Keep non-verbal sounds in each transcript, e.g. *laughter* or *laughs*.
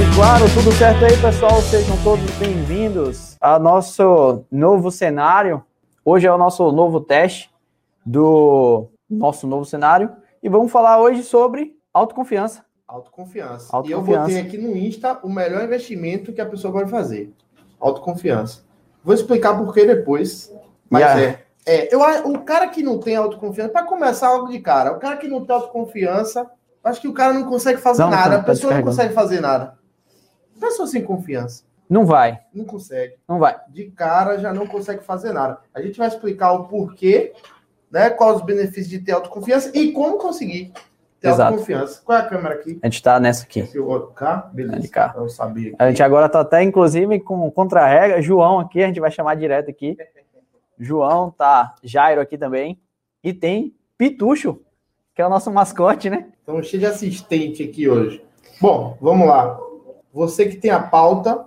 e claro, tudo certo aí, pessoal? Sejam todos bem-vindos ao nosso novo cenário. Hoje é o nosso novo teste do nosso novo cenário e vamos falar hoje sobre autoconfiança. Autoconfiança. autoconfiança. E eu botei aqui no Insta o melhor investimento que a pessoa pode fazer. Autoconfiança. Vou explicar por que depois, mas yeah. é. É, eu, o cara que não tem autoconfiança, para começar algo de cara, o cara que não tem autoconfiança, acho que o cara não consegue fazer não, nada, a pessoa não consegue fazer nada. Pessoa sem confiança. Não vai. Não consegue. Não vai. De cara já não consegue fazer nada. A gente vai explicar o porquê, né? Quais os benefícios de ter autoconfiança e como conseguir ter Exato. autoconfiança. Qual é a câmera aqui? A gente está nessa aqui. Esse outro cá? Beleza. De cá. Eu sabia. Aqui. A gente agora está até, inclusive, com contra-regra. João aqui, a gente vai chamar direto aqui. João, tá Jairo aqui também. E tem Pitucho, que é o nosso mascote, né? Então, cheio de assistente aqui hoje. Bom, vamos lá. Você que tem a pauta.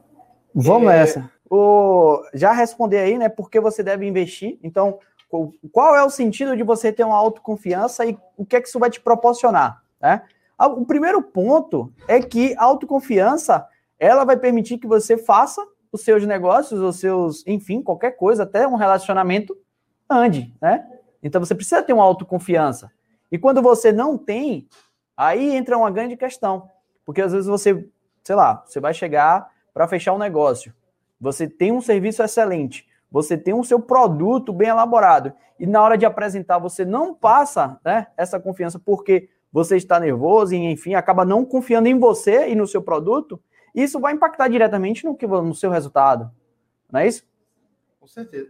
Vamos é... nessa. O... Já responder aí, né? Por que você deve investir. Então, qual é o sentido de você ter uma autoconfiança e o que é que isso vai te proporcionar, né? O primeiro ponto é que a autoconfiança ela vai permitir que você faça os seus negócios, os seus, enfim, qualquer coisa, até um relacionamento, ande, né? Então você precisa ter uma autoconfiança. E quando você não tem, aí entra uma grande questão. Porque às vezes você, sei lá, você vai chegar para fechar um negócio. Você tem um serviço excelente, você tem o seu produto bem elaborado, e na hora de apresentar você não passa né, essa confiança porque você está nervoso e, enfim, acaba não confiando em você e no seu produto, isso vai impactar diretamente no, que, no seu resultado. Não é isso? Com certeza.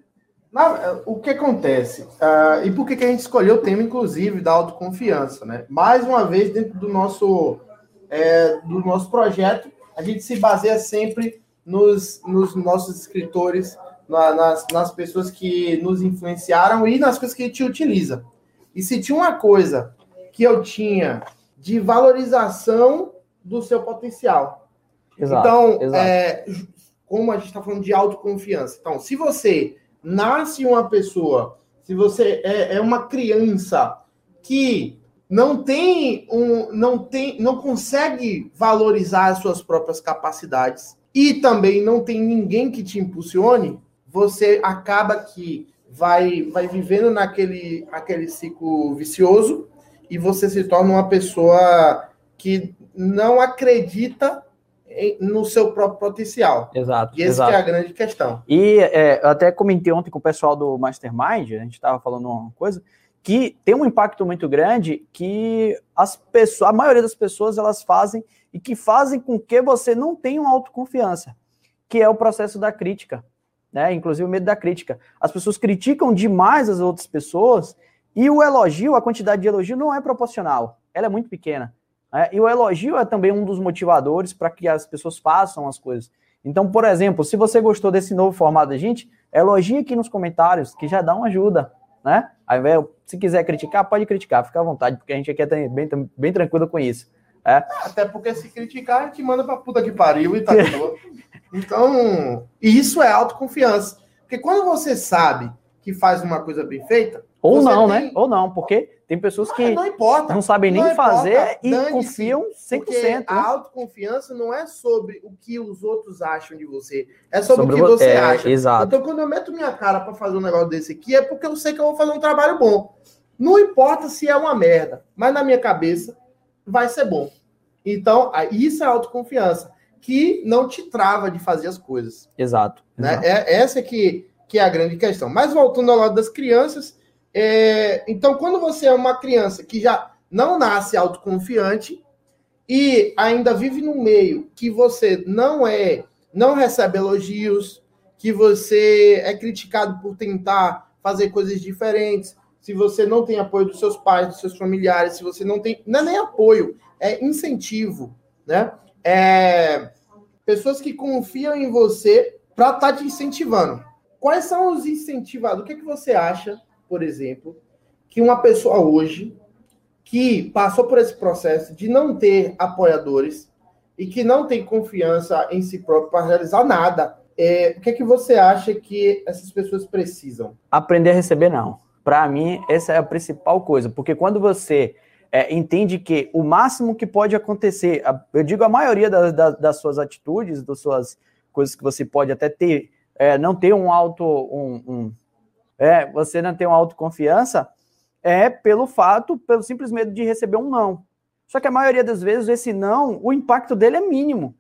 Na, o que acontece? Uh, e por que, que a gente escolheu o tema, inclusive, da autoconfiança? Né? Mais uma vez, dentro do nosso, é, do nosso projeto, a gente se baseia sempre nos, nos nossos escritores, na, nas, nas pessoas que nos influenciaram e nas coisas que a gente utiliza. E se tinha uma coisa que eu tinha de valorização do seu potencial, Exato, então, exato. É, como a gente está falando de autoconfiança. Então, se você nasce uma pessoa, se você é, é uma criança que não tem um, não tem, não consegue valorizar as suas próprias capacidades e também não tem ninguém que te impulsione, você acaba que vai vai vivendo naquele aquele ciclo vicioso e você se torna uma pessoa que não acredita no seu próprio potencial. Exato. E essa é a grande questão. E é, eu até comentei ontem com o pessoal do Mastermind, a gente estava falando uma coisa, que tem um impacto muito grande que as pessoas, a maioria das pessoas elas fazem e que fazem com que você não tenha uma autoconfiança, que é o processo da crítica, né? Inclusive o medo da crítica. As pessoas criticam demais as outras pessoas e o elogio, a quantidade de elogio não é proporcional, ela é muito pequena. É, e o elogio é também um dos motivadores para que as pessoas façam as coisas. Então, por exemplo, se você gostou desse novo formato da gente, elogie aqui nos comentários, que já dá uma ajuda, né? Aí, se quiser criticar, pode criticar, fica à vontade, porque a gente aqui é bem, bem tranquilo com isso. É. Até porque se criticar, a gente manda pra puta que pariu e tá Então, isso é autoconfiança. Porque quando você sabe que faz uma coisa bem feita. Ou não, tem... né? Ou não, porque tem pessoas que não, importa, não sabem nem não fazer e confiam 100%. Porque né? a autoconfiança não é sobre o que os outros acham de você, é sobre, sobre o que você é, acha. Exato. Então, quando eu meto minha cara para fazer um negócio desse aqui, é porque eu sei que eu vou fazer um trabalho bom. Não importa se é uma merda, mas na minha cabeça vai ser bom. Então, isso é autoconfiança, que não te trava de fazer as coisas. Exato. Né? exato. É, essa é que, que é a grande questão. Mas voltando ao lado das crianças, é, então, quando você é uma criança que já não nasce autoconfiante e ainda vive no meio que você não é, não recebe elogios, que você é criticado por tentar fazer coisas diferentes, se você não tem apoio dos seus pais, dos seus familiares, se você não tem, não é nem apoio, é incentivo, né? É, pessoas que confiam em você para estar tá te incentivando. Quais são os incentivados? O que, é que você acha por exemplo, que uma pessoa hoje que passou por esse processo de não ter apoiadores e que não tem confiança em si próprio para realizar nada, é, o que é que você acha que essas pessoas precisam? Aprender a receber não. Para mim, essa é a principal coisa, porque quando você é, entende que o máximo que pode acontecer, eu digo a maioria das, das, suas atitudes, das suas coisas que você pode até ter, é, não ter um auto, um, um, é, você não ter uma autoconfiança, é pelo fato, pelo simples medo de receber um não. Só que a maioria das vezes esse não, o impacto dele é mínimo.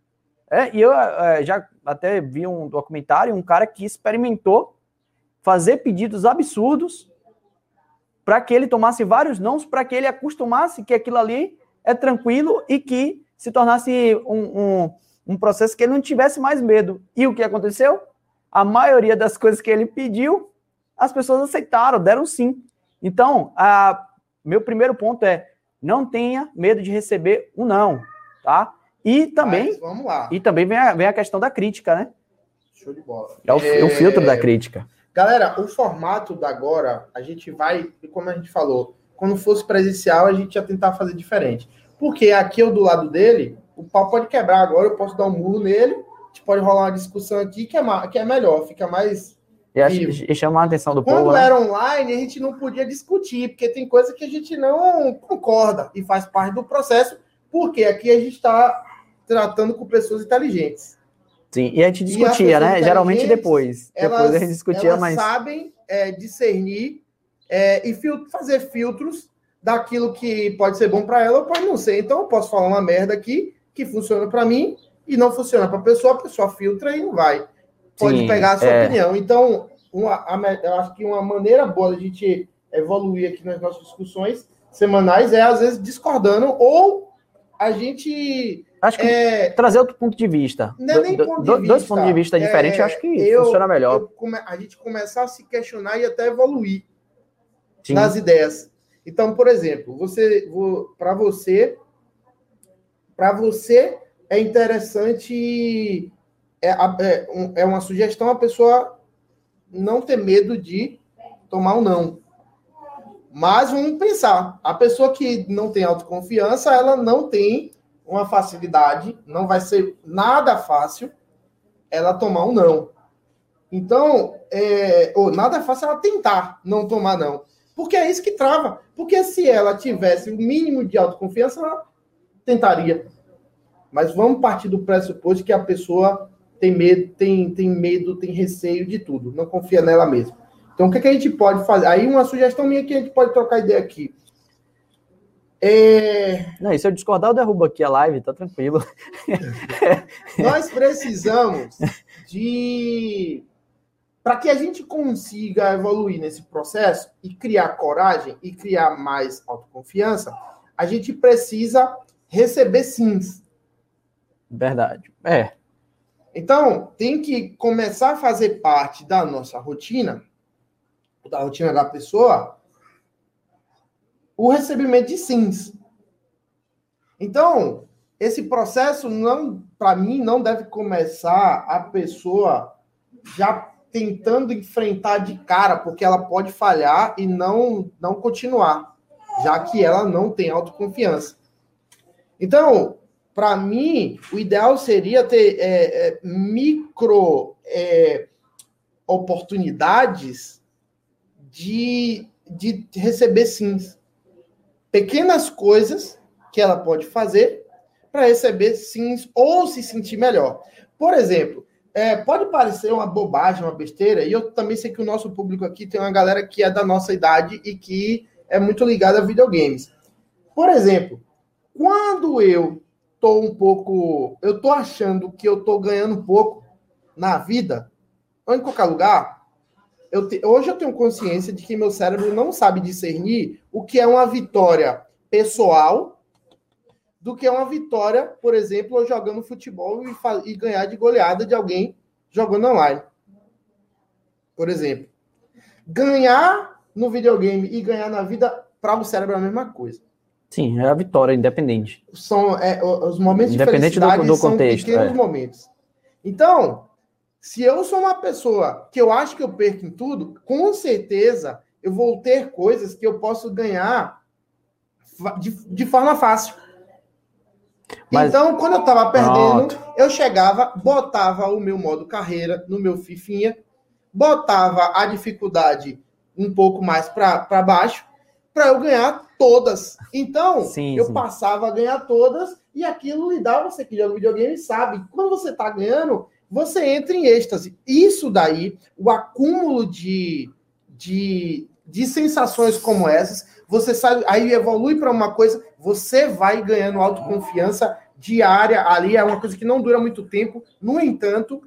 É, e eu é, já até vi um documentário, um cara que experimentou fazer pedidos absurdos para que ele tomasse vários nãos, para que ele acostumasse que aquilo ali é tranquilo e que se tornasse um, um, um processo que ele não tivesse mais medo. E o que aconteceu? A maioria das coisas que ele pediu, as pessoas aceitaram, deram sim. Então, a, meu primeiro ponto é não tenha medo de receber um não, tá? E também, Mas, vamos lá. E também vem a, vem a questão da crítica, né? Show de bola. É o, é... o filtro da crítica. Galera, o formato da agora, a gente vai, como a gente falou, quando fosse presencial, a gente ia tentar fazer diferente. Porque aqui eu do lado dele, o pau pode quebrar agora, eu posso dar um murro nele, a gente pode rolar uma discussão aqui que é, que é melhor, fica mais e, acho, e chamar a atenção do Quando povo. Quando né? era online, a gente não podia discutir, porque tem coisa que a gente não concorda e faz parte do processo, porque aqui a gente está tratando com pessoas inteligentes. Sim, e a gente discutia, né? Geralmente depois. Elas, depois a gente discutia, elas mas. sabem é, discernir é, e fil fazer filtros daquilo que pode ser bom para ela ou pode não ser. Então eu posso falar uma merda aqui que funciona para mim e não funciona para a pessoa, a pessoa filtra e não vai pode Sim, pegar a sua é... opinião. Então, uma, a, eu acho que uma maneira boa da gente evoluir aqui nas nossas discussões semanais é, às vezes, discordando ou a gente. Acho que é, trazer outro ponto de vista. Não é nem ponto de vista. Dois pontos de vista diferentes, é, acho que eu, funciona melhor. A gente começar a se questionar e até evoluir Sim. nas ideias. Então, por exemplo, você para você para você é interessante é, é, é uma sugestão a pessoa não ter medo de tomar um não. Mas vamos pensar, a pessoa que não tem autoconfiança, ela não tem uma facilidade, não vai ser nada fácil ela tomar um não. Então, é, ou nada fácil ela tentar não tomar não. Porque é isso que trava. Porque se ela tivesse o mínimo de autoconfiança, ela tentaria. Mas vamos partir do pressuposto que a pessoa tem medo, tem, tem medo, tem receio de tudo, não confia nela mesma. Então, o que, que a gente pode fazer? Aí, uma sugestão minha que a gente pode trocar ideia aqui. É... Não, e se eu discordar, eu derrubo aqui a live, tá tranquilo. *laughs* Nós precisamos de. Para que a gente consiga evoluir nesse processo e criar coragem e criar mais autoconfiança, a gente precisa receber sims. Verdade. É. Então, tem que começar a fazer parte da nossa rotina, da rotina da pessoa, o recebimento de sims. Então, esse processo não, para mim, não deve começar a pessoa já tentando enfrentar de cara, porque ela pode falhar e não não continuar, já que ela não tem autoconfiança. Então, para mim, o ideal seria ter é, é, micro é, oportunidades de, de receber sims. Pequenas coisas que ela pode fazer para receber sims ou se sentir melhor. Por exemplo, é, pode parecer uma bobagem, uma besteira, e eu também sei que o nosso público aqui tem uma galera que é da nossa idade e que é muito ligada a videogames. Por exemplo, quando eu tô um pouco. Eu tô achando que eu tô ganhando pouco na vida, ou em qualquer lugar. Eu te, hoje eu tenho consciência de que meu cérebro não sabe discernir o que é uma vitória pessoal do que é uma vitória, por exemplo, jogando futebol e, e ganhar de goleada de alguém jogando online. Por exemplo. Ganhar no videogame e ganhar na vida, para o cérebro é a mesma coisa. Sim, é a vitória, independente. São é, os momentos independente de felicidade do, do contexto, são pequenos é. momentos. Então, se eu sou uma pessoa que eu acho que eu perco em tudo, com certeza eu vou ter coisas que eu posso ganhar de, de forma fácil. Mas... Então, quando eu tava perdendo, Pronto. eu chegava, botava o meu modo carreira no meu fifinha, botava a dificuldade um pouco mais para baixo, para eu ganhar todas. Então, sim, eu sim. passava a ganhar todas e aquilo lhe dá, você que joga videogame sabe, quando você tá ganhando, você entra em êxtase. Isso daí, o acúmulo de, de, de sensações como essas, você sabe, aí evolui para uma coisa, você vai ganhando autoconfiança diária ali, é uma coisa que não dura muito tempo. No entanto,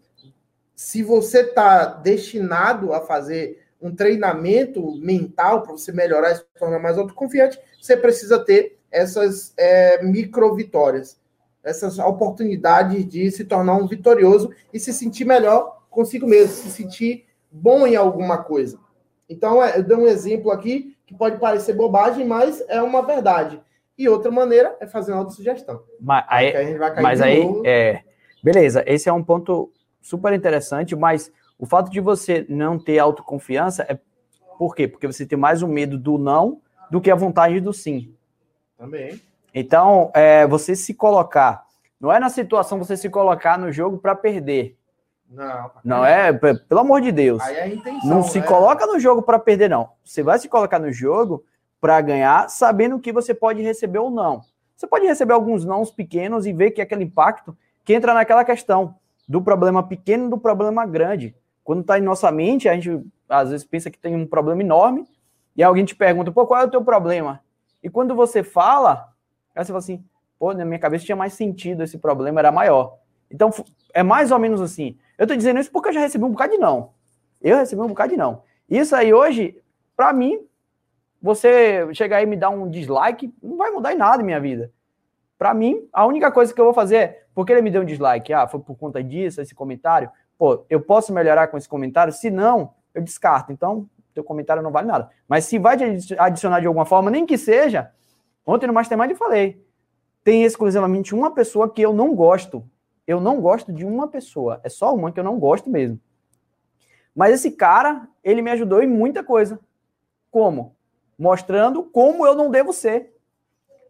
se você está destinado a fazer um treinamento mental para você melhorar e se tornar mais autoconfiante, você precisa ter essas é, micro vitórias, essas oportunidades de se tornar um vitorioso e se sentir melhor consigo mesmo, se sentir bom em alguma coisa. Então, é, eu dou um exemplo aqui que pode parecer bobagem, mas é uma verdade. E outra maneira é fazer uma autossugestão. Mas aí, mas aí é, beleza, esse é um ponto super interessante, mas o fato de você não ter autoconfiança é por quê? Porque você tem mais o medo do não do que a vontade do sim. Também. Então, é, você se colocar, não é na situação você se colocar no jogo para perder. Não. Não é, pelo amor de Deus. Aí é a intenção, não se né? coloca no jogo para perder, não. Você vai se colocar no jogo para ganhar, sabendo que você pode receber ou não. Você pode receber alguns nãos pequenos e ver que é aquele impacto que entra naquela questão do problema pequeno do problema grande. Quando está em nossa mente, a gente às vezes pensa que tem um problema enorme, e alguém te pergunta, pô, qual é o teu problema? E quando você fala, você fala assim, pô, na minha cabeça tinha mais sentido, esse problema era maior. Então, é mais ou menos assim. Eu tô dizendo isso porque eu já recebi um bocado de não. Eu recebi um bocado de não. Isso aí hoje, para mim, você chegar aí e me dar um dislike, não vai mudar em nada minha vida. Para mim, a única coisa que eu vou fazer é, porque ele me deu um dislike? Ah, foi por conta disso, esse comentário? Pô, eu posso melhorar com esse comentário? Se não, eu descarto. Então, teu comentário não vale nada. Mas se vai adicionar de alguma forma, nem que seja, ontem no Mastermind eu falei, tem exclusivamente uma pessoa que eu não gosto. Eu não gosto de uma pessoa. É só uma que eu não gosto mesmo. Mas esse cara, ele me ajudou em muita coisa. Como? Mostrando como eu não devo ser.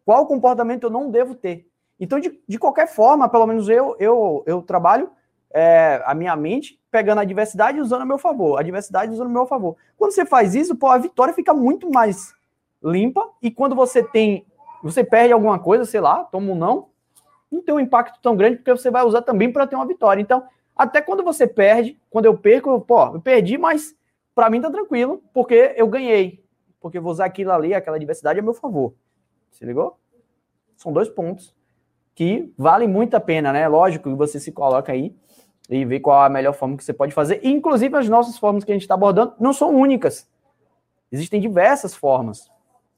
Qual comportamento eu não devo ter. Então, de, de qualquer forma, pelo menos eu, eu, eu trabalho é, a minha mente pegando a adversidade e usando a meu favor, a adversidade usando a meu favor. Quando você faz isso, pô, a vitória fica muito mais limpa e quando você tem, você perde alguma coisa, sei lá, toma um não, não tem um impacto tão grande porque você vai usar também para ter uma vitória. Então, até quando você perde, quando eu perco, eu, pô, eu perdi, mas para mim tá tranquilo, porque eu ganhei. Porque eu vou usar aquilo ali, aquela adversidade a meu favor. Se ligou? São dois pontos que valem muito a pena, né? Lógico que você se coloca aí e ver qual a melhor forma que você pode fazer. inclusive, as nossas formas que a gente está abordando não são únicas. Existem diversas formas.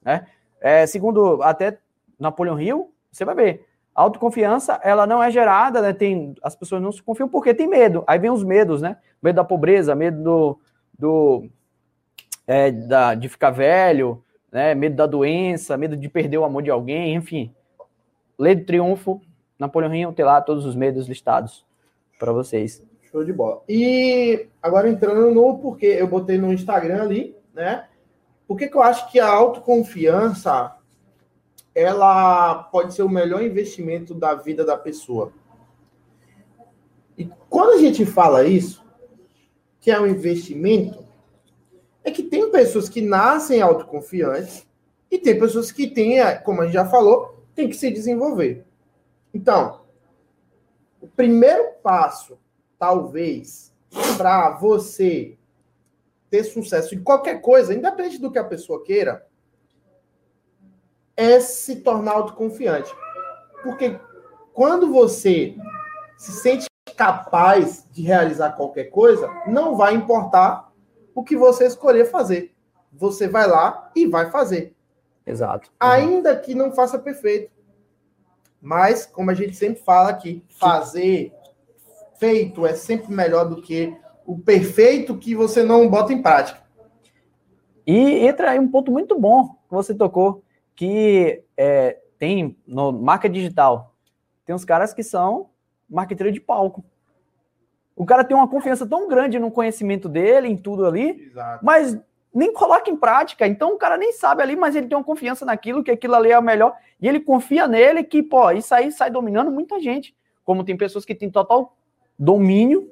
Né? É, segundo até Napoleão Hill, você vai ver, a autoconfiança ela não é gerada, né? tem, as pessoas não se confiam porque tem medo. Aí vem os medos, né? Medo da pobreza, medo do, do é, da, de ficar velho, né? medo da doença, medo de perder o amor de alguém, enfim. Lei do triunfo, Napoleão Hill tem lá todos os medos listados para vocês. Show de bola. E agora entrando no porquê, eu botei no Instagram ali, né? Por que, que eu acho que a autoconfiança ela pode ser o melhor investimento da vida da pessoa? E quando a gente fala isso, que é um investimento, é que tem pessoas que nascem autoconfiantes e tem pessoas que têm, como a gente já falou, tem que se desenvolver. Então, o primeiro passo, talvez, para você ter sucesso em qualquer coisa, independente do que a pessoa queira, é se tornar autoconfiante. Porque quando você se sente capaz de realizar qualquer coisa, não vai importar o que você escolher fazer. Você vai lá e vai fazer. Exato. Ainda que não faça perfeito. Mas, como a gente sempre fala aqui, fazer feito é sempre melhor do que o perfeito que você não bota em prática. E entra aí um ponto muito bom que você tocou, que é, tem no marca digital, tem uns caras que são marqueteiro de palco. O cara tem uma confiança tão grande no conhecimento dele, em tudo ali, Exato. mas nem coloca em prática. Então o cara nem sabe ali, mas ele tem uma confiança naquilo, que aquilo ali é o melhor. E ele confia nele que, pô, isso aí sai dominando muita gente. Como tem pessoas que têm total domínio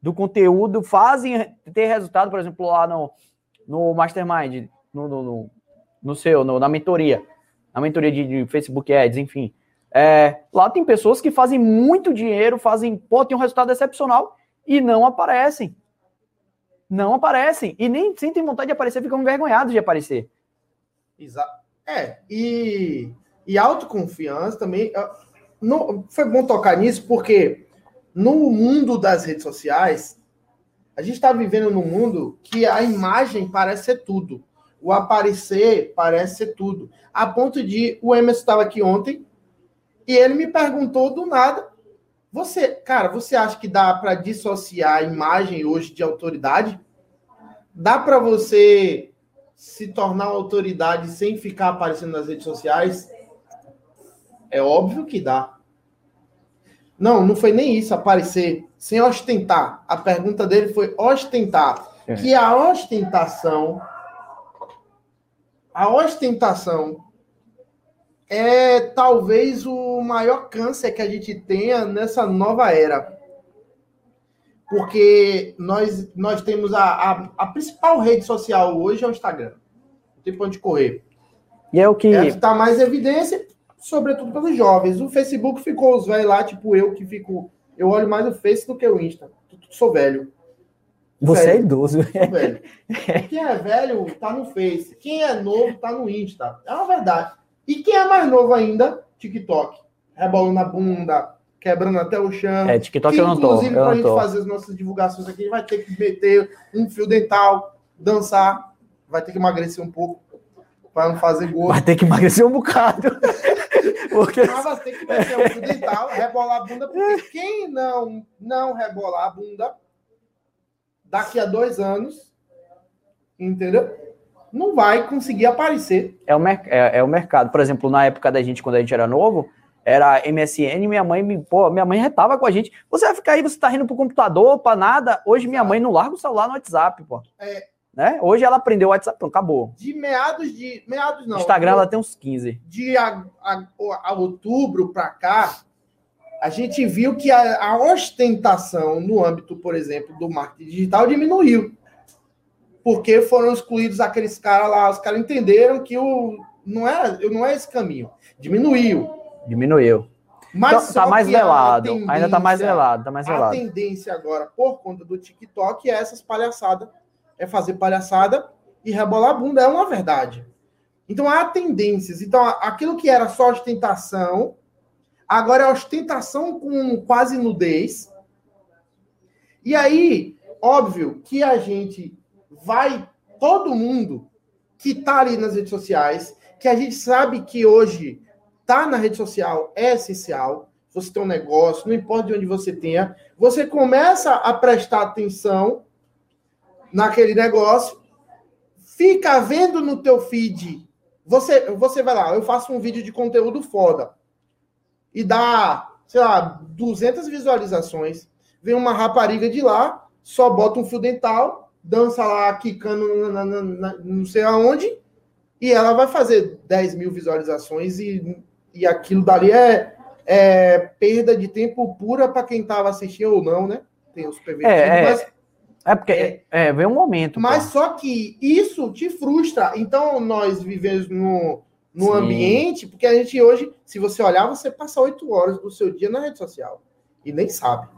do conteúdo, fazem ter resultado, por exemplo, lá no, no Mastermind, no, no, no no seu, no, na mentoria, na mentoria de, de Facebook Ads, enfim. É, lá tem pessoas que fazem muito dinheiro, fazem, pô, tem um resultado excepcional e não aparecem. Não aparecem. E nem sentem vontade de aparecer, ficam envergonhados de aparecer. Exato. É, e, e autoconfiança também. Não, foi bom tocar nisso, porque no mundo das redes sociais, a gente está vivendo num mundo que a imagem parece ser tudo. O aparecer parece ser tudo. A ponto de. O Emerson estava aqui ontem e ele me perguntou do nada. Você, cara, você acha que dá para dissociar a imagem hoje de autoridade? Dá para você se tornar autoridade sem ficar aparecendo nas redes sociais? É óbvio que dá. Não, não foi nem isso, aparecer sem ostentar. A pergunta dele foi ostentar. É. Que a ostentação, a ostentação é talvez o maior câncer que a gente tenha nessa nova era. Porque nós, nós temos a, a, a principal rede social hoje é o Instagram. Não tem pra onde correr. E é o que. Está mais evidência, sobretudo pelos jovens. O Facebook ficou os velhos lá, tipo eu, que fico. Eu olho mais o Face do que o Insta. Sou velho. Você é velho. é idoso. velho. *laughs* Quem é velho tá no Face. Quem é novo tá no Insta. É uma verdade. E quem é mais novo ainda? TikTok. Rebolando na bunda, quebrando até o chão. É, TikTok que, eu não tô. Inclusive, para a gente fazer as nossas divulgações aqui, vai ter que meter um fio dental, dançar, vai ter que emagrecer um pouco para não fazer gol. Vai ter que emagrecer um bocado. *laughs* porque... Mas vai ter que meter um fio dental, rebolar a bunda, porque quem não, não rebolar a bunda, daqui a dois anos, entendeu? Não vai conseguir aparecer. É o, é, é o mercado. Por exemplo, na época da gente, quando a gente era novo, era MSN, minha mãe me, pô, minha mãe retava com a gente. Você vai ficar aí, você tá rindo pro computador, para nada. Hoje minha mãe não larga o celular no WhatsApp, pô. É, né? Hoje ela aprendeu o WhatsApp, pronto, acabou. De meados de. Meados não. Instagram ela tem uns 15. De a, a, a outubro para cá, a gente viu que a, a, ostentação no âmbito, por exemplo, do marketing digital diminuiu. Porque foram excluídos aqueles caras lá, os caras entenderam que o, não, é, não é esse caminho. Diminuiu. Diminuiu. Mas então, tá mais velado. Ainda tá mais velado, tá mais velado. A tendência agora, por conta do TikTok, é essas palhaçadas é fazer palhaçada e rebolar a bunda, é uma verdade. Então há tendências. Então aquilo que era só ostentação, agora é ostentação com quase nudez. E aí, óbvio que a gente vai, todo mundo que está ali nas redes sociais, que a gente sabe que hoje tá na rede social é essencial. Você tem um negócio, não importa de onde você tenha, você começa a prestar atenção naquele negócio, fica vendo no teu feed. Você, você vai lá, eu faço um vídeo de conteúdo foda e dá, sei lá, 200 visualizações. Vem uma rapariga de lá, só bota um fio dental, dança lá, quicando na, na, na, não sei aonde, e ela vai fazer 10 mil visualizações e, e aquilo dali é, é perda de tempo pura para quem estava assistindo ou não, né? Tem os pervertidos, é, é, mas é porque é, é vem um momento. Mas pô. só que isso te frustra. Então nós vivemos no, no ambiente, porque a gente hoje, se você olhar, você passa oito horas do seu dia na rede social e nem sabe.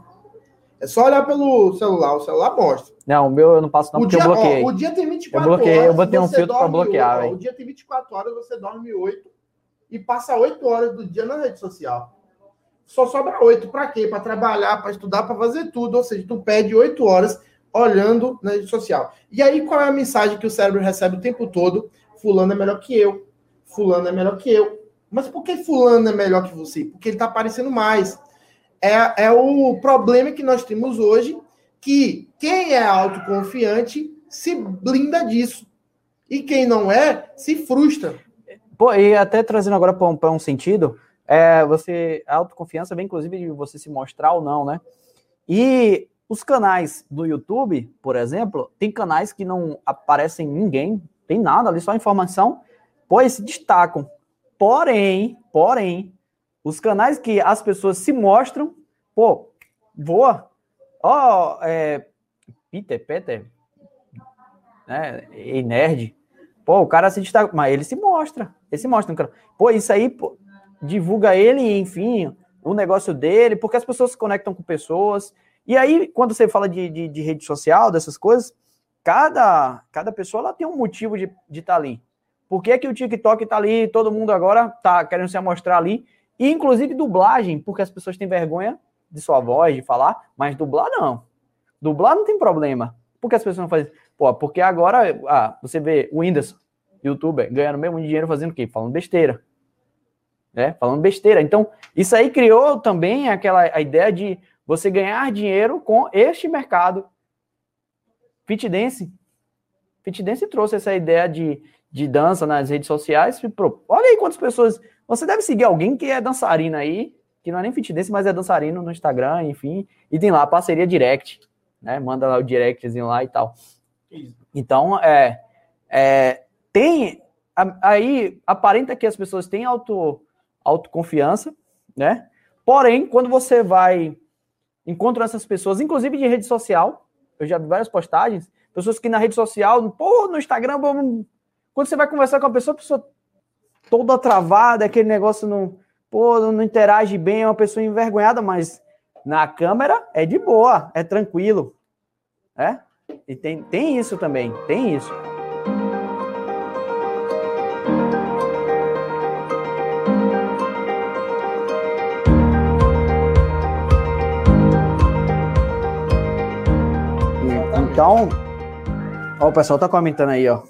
É só olhar pelo celular, o celular mostra. Não, o meu eu não passo não, o porque dia, eu bloqueei. Ó, o dia tem 24 eu bloqueei, horas. Eu botei um filtro para bloquear. Ó, o dia tem 24 horas, você dorme 8 e passa 8 horas do dia na rede social. Só sobra 8 para quê? Para trabalhar, para estudar, para fazer tudo. Ou seja, tu perde 8 horas olhando na rede social. E aí, qual é a mensagem que o cérebro recebe o tempo todo? Fulano é melhor que eu. Fulano é melhor que eu. Mas por que fulano é melhor que você? Porque ele está aparecendo mais. É, é o problema que nós temos hoje, que quem é autoconfiante se blinda disso. E quem não é, se frustra. Pô, e até trazendo agora para um, um, sentido, é, você, a autoconfiança vem inclusive de você se mostrar ou não, né? E os canais do YouTube, por exemplo, tem canais que não aparecem ninguém, tem nada ali, só informação, pois se destacam. Porém, porém, os canais que as pessoas se mostram, pô, voa. Ó, oh, é, Peter, Peter, né, e nerd, Pô, o cara se destaca, mas ele se mostra. Ele se mostra. Pô, isso aí pô, divulga ele, enfim, o negócio dele, porque as pessoas se conectam com pessoas. E aí, quando você fala de, de, de rede social, dessas coisas, cada, cada pessoa ela tem um motivo de estar de tá ali. Por que, que o TikTok está ali, todo mundo agora está querendo se mostrar ali? E, inclusive, dublagem, porque as pessoas têm vergonha de sua voz, de falar, mas dublar não. Dublar não tem problema. Por que as pessoas não fazem? Pô, porque agora ah, você vê o Whindersson, youtuber, ganhando mesmo dinheiro fazendo o quê? Falando besteira. Né? Falando besteira. Então, isso aí criou também aquela a ideia de você ganhar dinheiro com este mercado. Fit Dance. Fit Dance trouxe essa ideia de, de dança nas redes sociais. Olha aí quantas pessoas. Você deve seguir alguém que é dançarina aí, que não é nem fit dance, mas é dançarino no Instagram, enfim, e tem lá parceria direct, né? Manda lá o directzinho lá e tal. Então, é, é tem aí aparenta que as pessoas têm auto autoconfiança, né? Porém, quando você vai encontra essas pessoas, inclusive de rede social, eu já vi várias postagens, pessoas que na rede social, pô, no Instagram, quando você vai conversar com a pessoa, a pessoa toda travada, aquele negócio não, pô, não interage bem, é uma pessoa envergonhada, mas na câmera é de boa, é tranquilo. É? E tem, tem isso também, tem isso. Então, ó, o pessoal tá comentando aí, ó.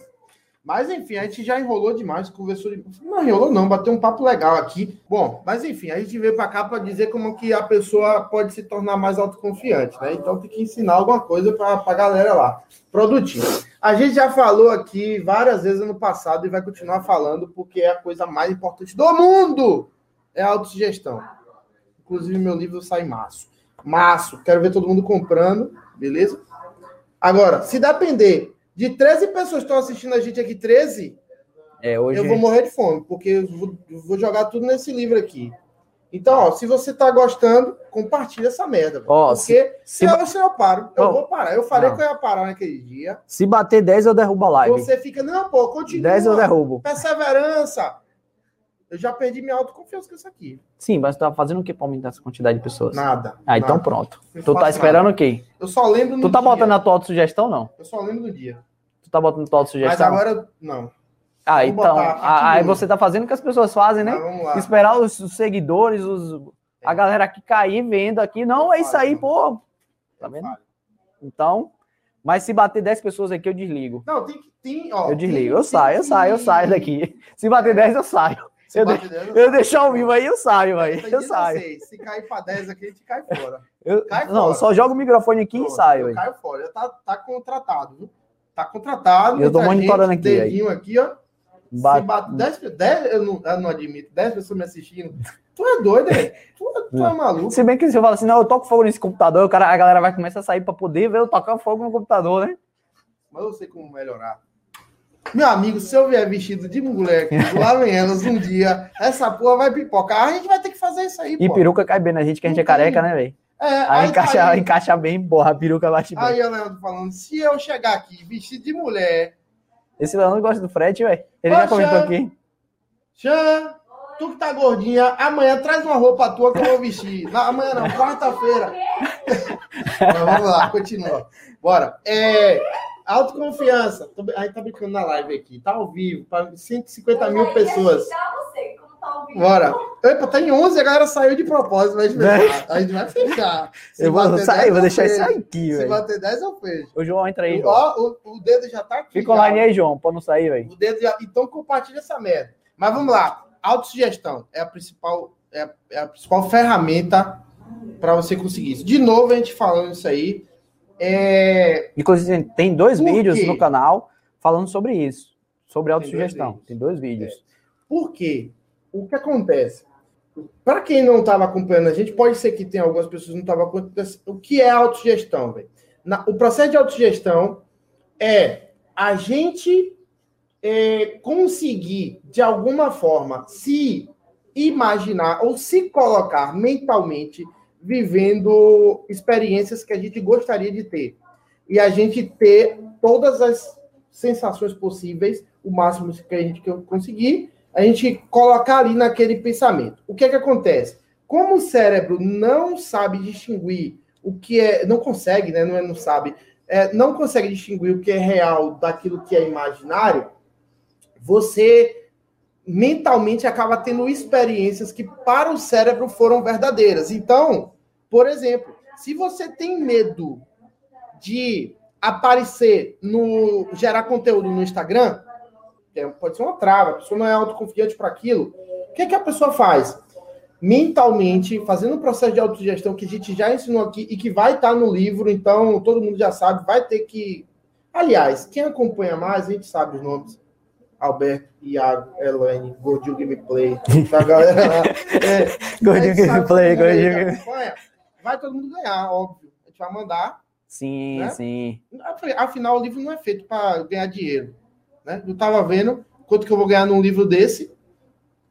Mas enfim, a gente já enrolou demais, conversou. De... Não enrolou, não, bateu um papo legal aqui. Bom, mas enfim, a gente veio para cá para dizer como que a pessoa pode se tornar mais autoconfiante, né? Então tem que ensinar alguma coisa para a galera lá. Produtivo. A gente já falou aqui várias vezes no passado e vai continuar falando, porque é a coisa mais importante do mundo é a autossugestão. Inclusive, meu livro sai março. Março, quero ver todo mundo comprando, beleza? Agora, se depender de 13 pessoas que estão assistindo a gente aqui, 13, é, hoje... eu vou morrer de fome, porque eu vou, vou jogar tudo nesse livro aqui. Então, ó, se você tá gostando, compartilha essa merda. Ó, porque se, se eu, se eu paro, eu vou parar. Eu falei não. que eu ia parar naquele dia. Se bater 10, eu derrubo a live. Você fica, não, pô, continua. 10 eu derrubo. Perseverança. Eu já perdi minha autoconfiança com isso aqui. Sim, mas tu tá fazendo o que pra aumentar essa quantidade de pessoas? Nada. Ah, então nada. pronto. tu tá esperando nada. o quê? Eu só lembro Tu tá dia. botando a tua autossugestão, não? Eu só lembro do dia. Tu tá botando tua autossugestão? Mas agora, não. Ah, Vou então. Aí você tá fazendo o que as pessoas fazem, né? Ah, Esperar os, os seguidores, os, a galera aqui cair vendo aqui. Não, é isso aí, pô. Tá vendo? Então, mas se bater 10 pessoas aqui, eu desligo. Não, tem que. Tem, ó, eu desligo. eu saio, eu saio, eu saio daqui. Se bater 10, eu saio. Eu, de, eu deixar ao vivo aí, eu saio, aí. Eu saio. Se cair para 10 aqui, a gente cai fora. Eu, cai não, fora. só jogo o microfone aqui Pronto, e saio. Eu caio fora. Tá, tá contratado, viu? Tá contratado. Eu tô monitorando aqui. Dedinho aí. aqui, ó. Bate... Se bate 10, 10 eu, não, eu não admito, 10 pessoas me assistindo. Tu é doido, velho? Tu, tu, é maluco. Se bem que se eu falar assim, não, eu toco fogo nesse computador, o cara, a galera vai começar a sair para poder ver eu tocar fogo no computador, né? Mas eu sei como melhorar. Meu amigo, se eu vier vestido de moleque *laughs* lá em elas um dia, essa porra vai pipocar. A gente vai ter que fazer isso aí, E peruca cai bem na gente, que a gente é careca, né, velho? É, aí, aí, encaixa, aí, encaixa bem, porra, a peruca bate bem. Aí o Leandro falando, se eu chegar aqui vestido de mulher... Esse Leandro gosta do frete, velho. Ele já comentou aqui. Xan, tu que tá gordinha, amanhã traz uma roupa tua que eu vou vestir. Não, amanhã não, quarta-feira. *laughs* vamos lá, continua. Bora. É... Autoconfiança. A gente tá brincando na live aqui. Tá ao vivo. Para 150 mil pessoas. Tá Bora. Epa, tá em 11, a galera saiu de propósito. Mas né? a gente vai fechar. *laughs* Se eu vou sair, 10, vou deixar isso aqui, velho. Se bater 10, eu fecho. O João entra aí. Ó, o, o, dedo já tá aqui. Fica online aí, João, pra não sair, velho. O dedo já... Então compartilha essa merda. Mas vamos lá. Autossugestão é a principal, é a, é a principal ferramenta para você conseguir isso. De novo, a gente falando isso aí. É... Inclusive, tem dois Por vídeos quê? no canal falando sobre isso, sobre autossugestão. Tem dois vídeos. É. Por quê? O que acontece? Para quem não estava acompanhando a gente, pode ser que tenha algumas pessoas que não estavam acompanhando. O que é autossugestão, velho? O processo de autossugestão é a gente é, conseguir, de alguma forma, se imaginar ou se colocar mentalmente vivendo experiências que a gente gostaria de ter. E a gente ter todas as sensações possíveis o máximo que a gente conseguir, a gente colocar ali naquele pensamento. O que é que acontece? Como o cérebro não sabe distinguir o que é, não consegue, né? Não, é, não sabe, é, não consegue distinguir o que é real daquilo que é imaginário, você mentalmente acaba tendo experiências que para o cérebro foram verdadeiras. Então, por exemplo, se você tem medo de aparecer no gerar conteúdo no Instagram, é, pode ser uma trava, a pessoa não é autoconfiante para aquilo. O que, é que a pessoa faz? Mentalmente, fazendo um processo de autogestão que a gente já ensinou aqui e que vai estar no livro, então todo mundo já sabe, vai ter que. Aliás, quem acompanha mais, a gente sabe os nomes. Alberto, Iago, Elaine, Gordinho Gameplay, *laughs* a galera lá. É, Gordinho Gameplay, Gordinho Gameplay. Vai todo mundo ganhar, óbvio. A gente vai mandar. Sim, né? sim. Afinal, o livro não é feito para ganhar dinheiro. Né? Eu tava vendo quanto que eu vou ganhar num livro desse.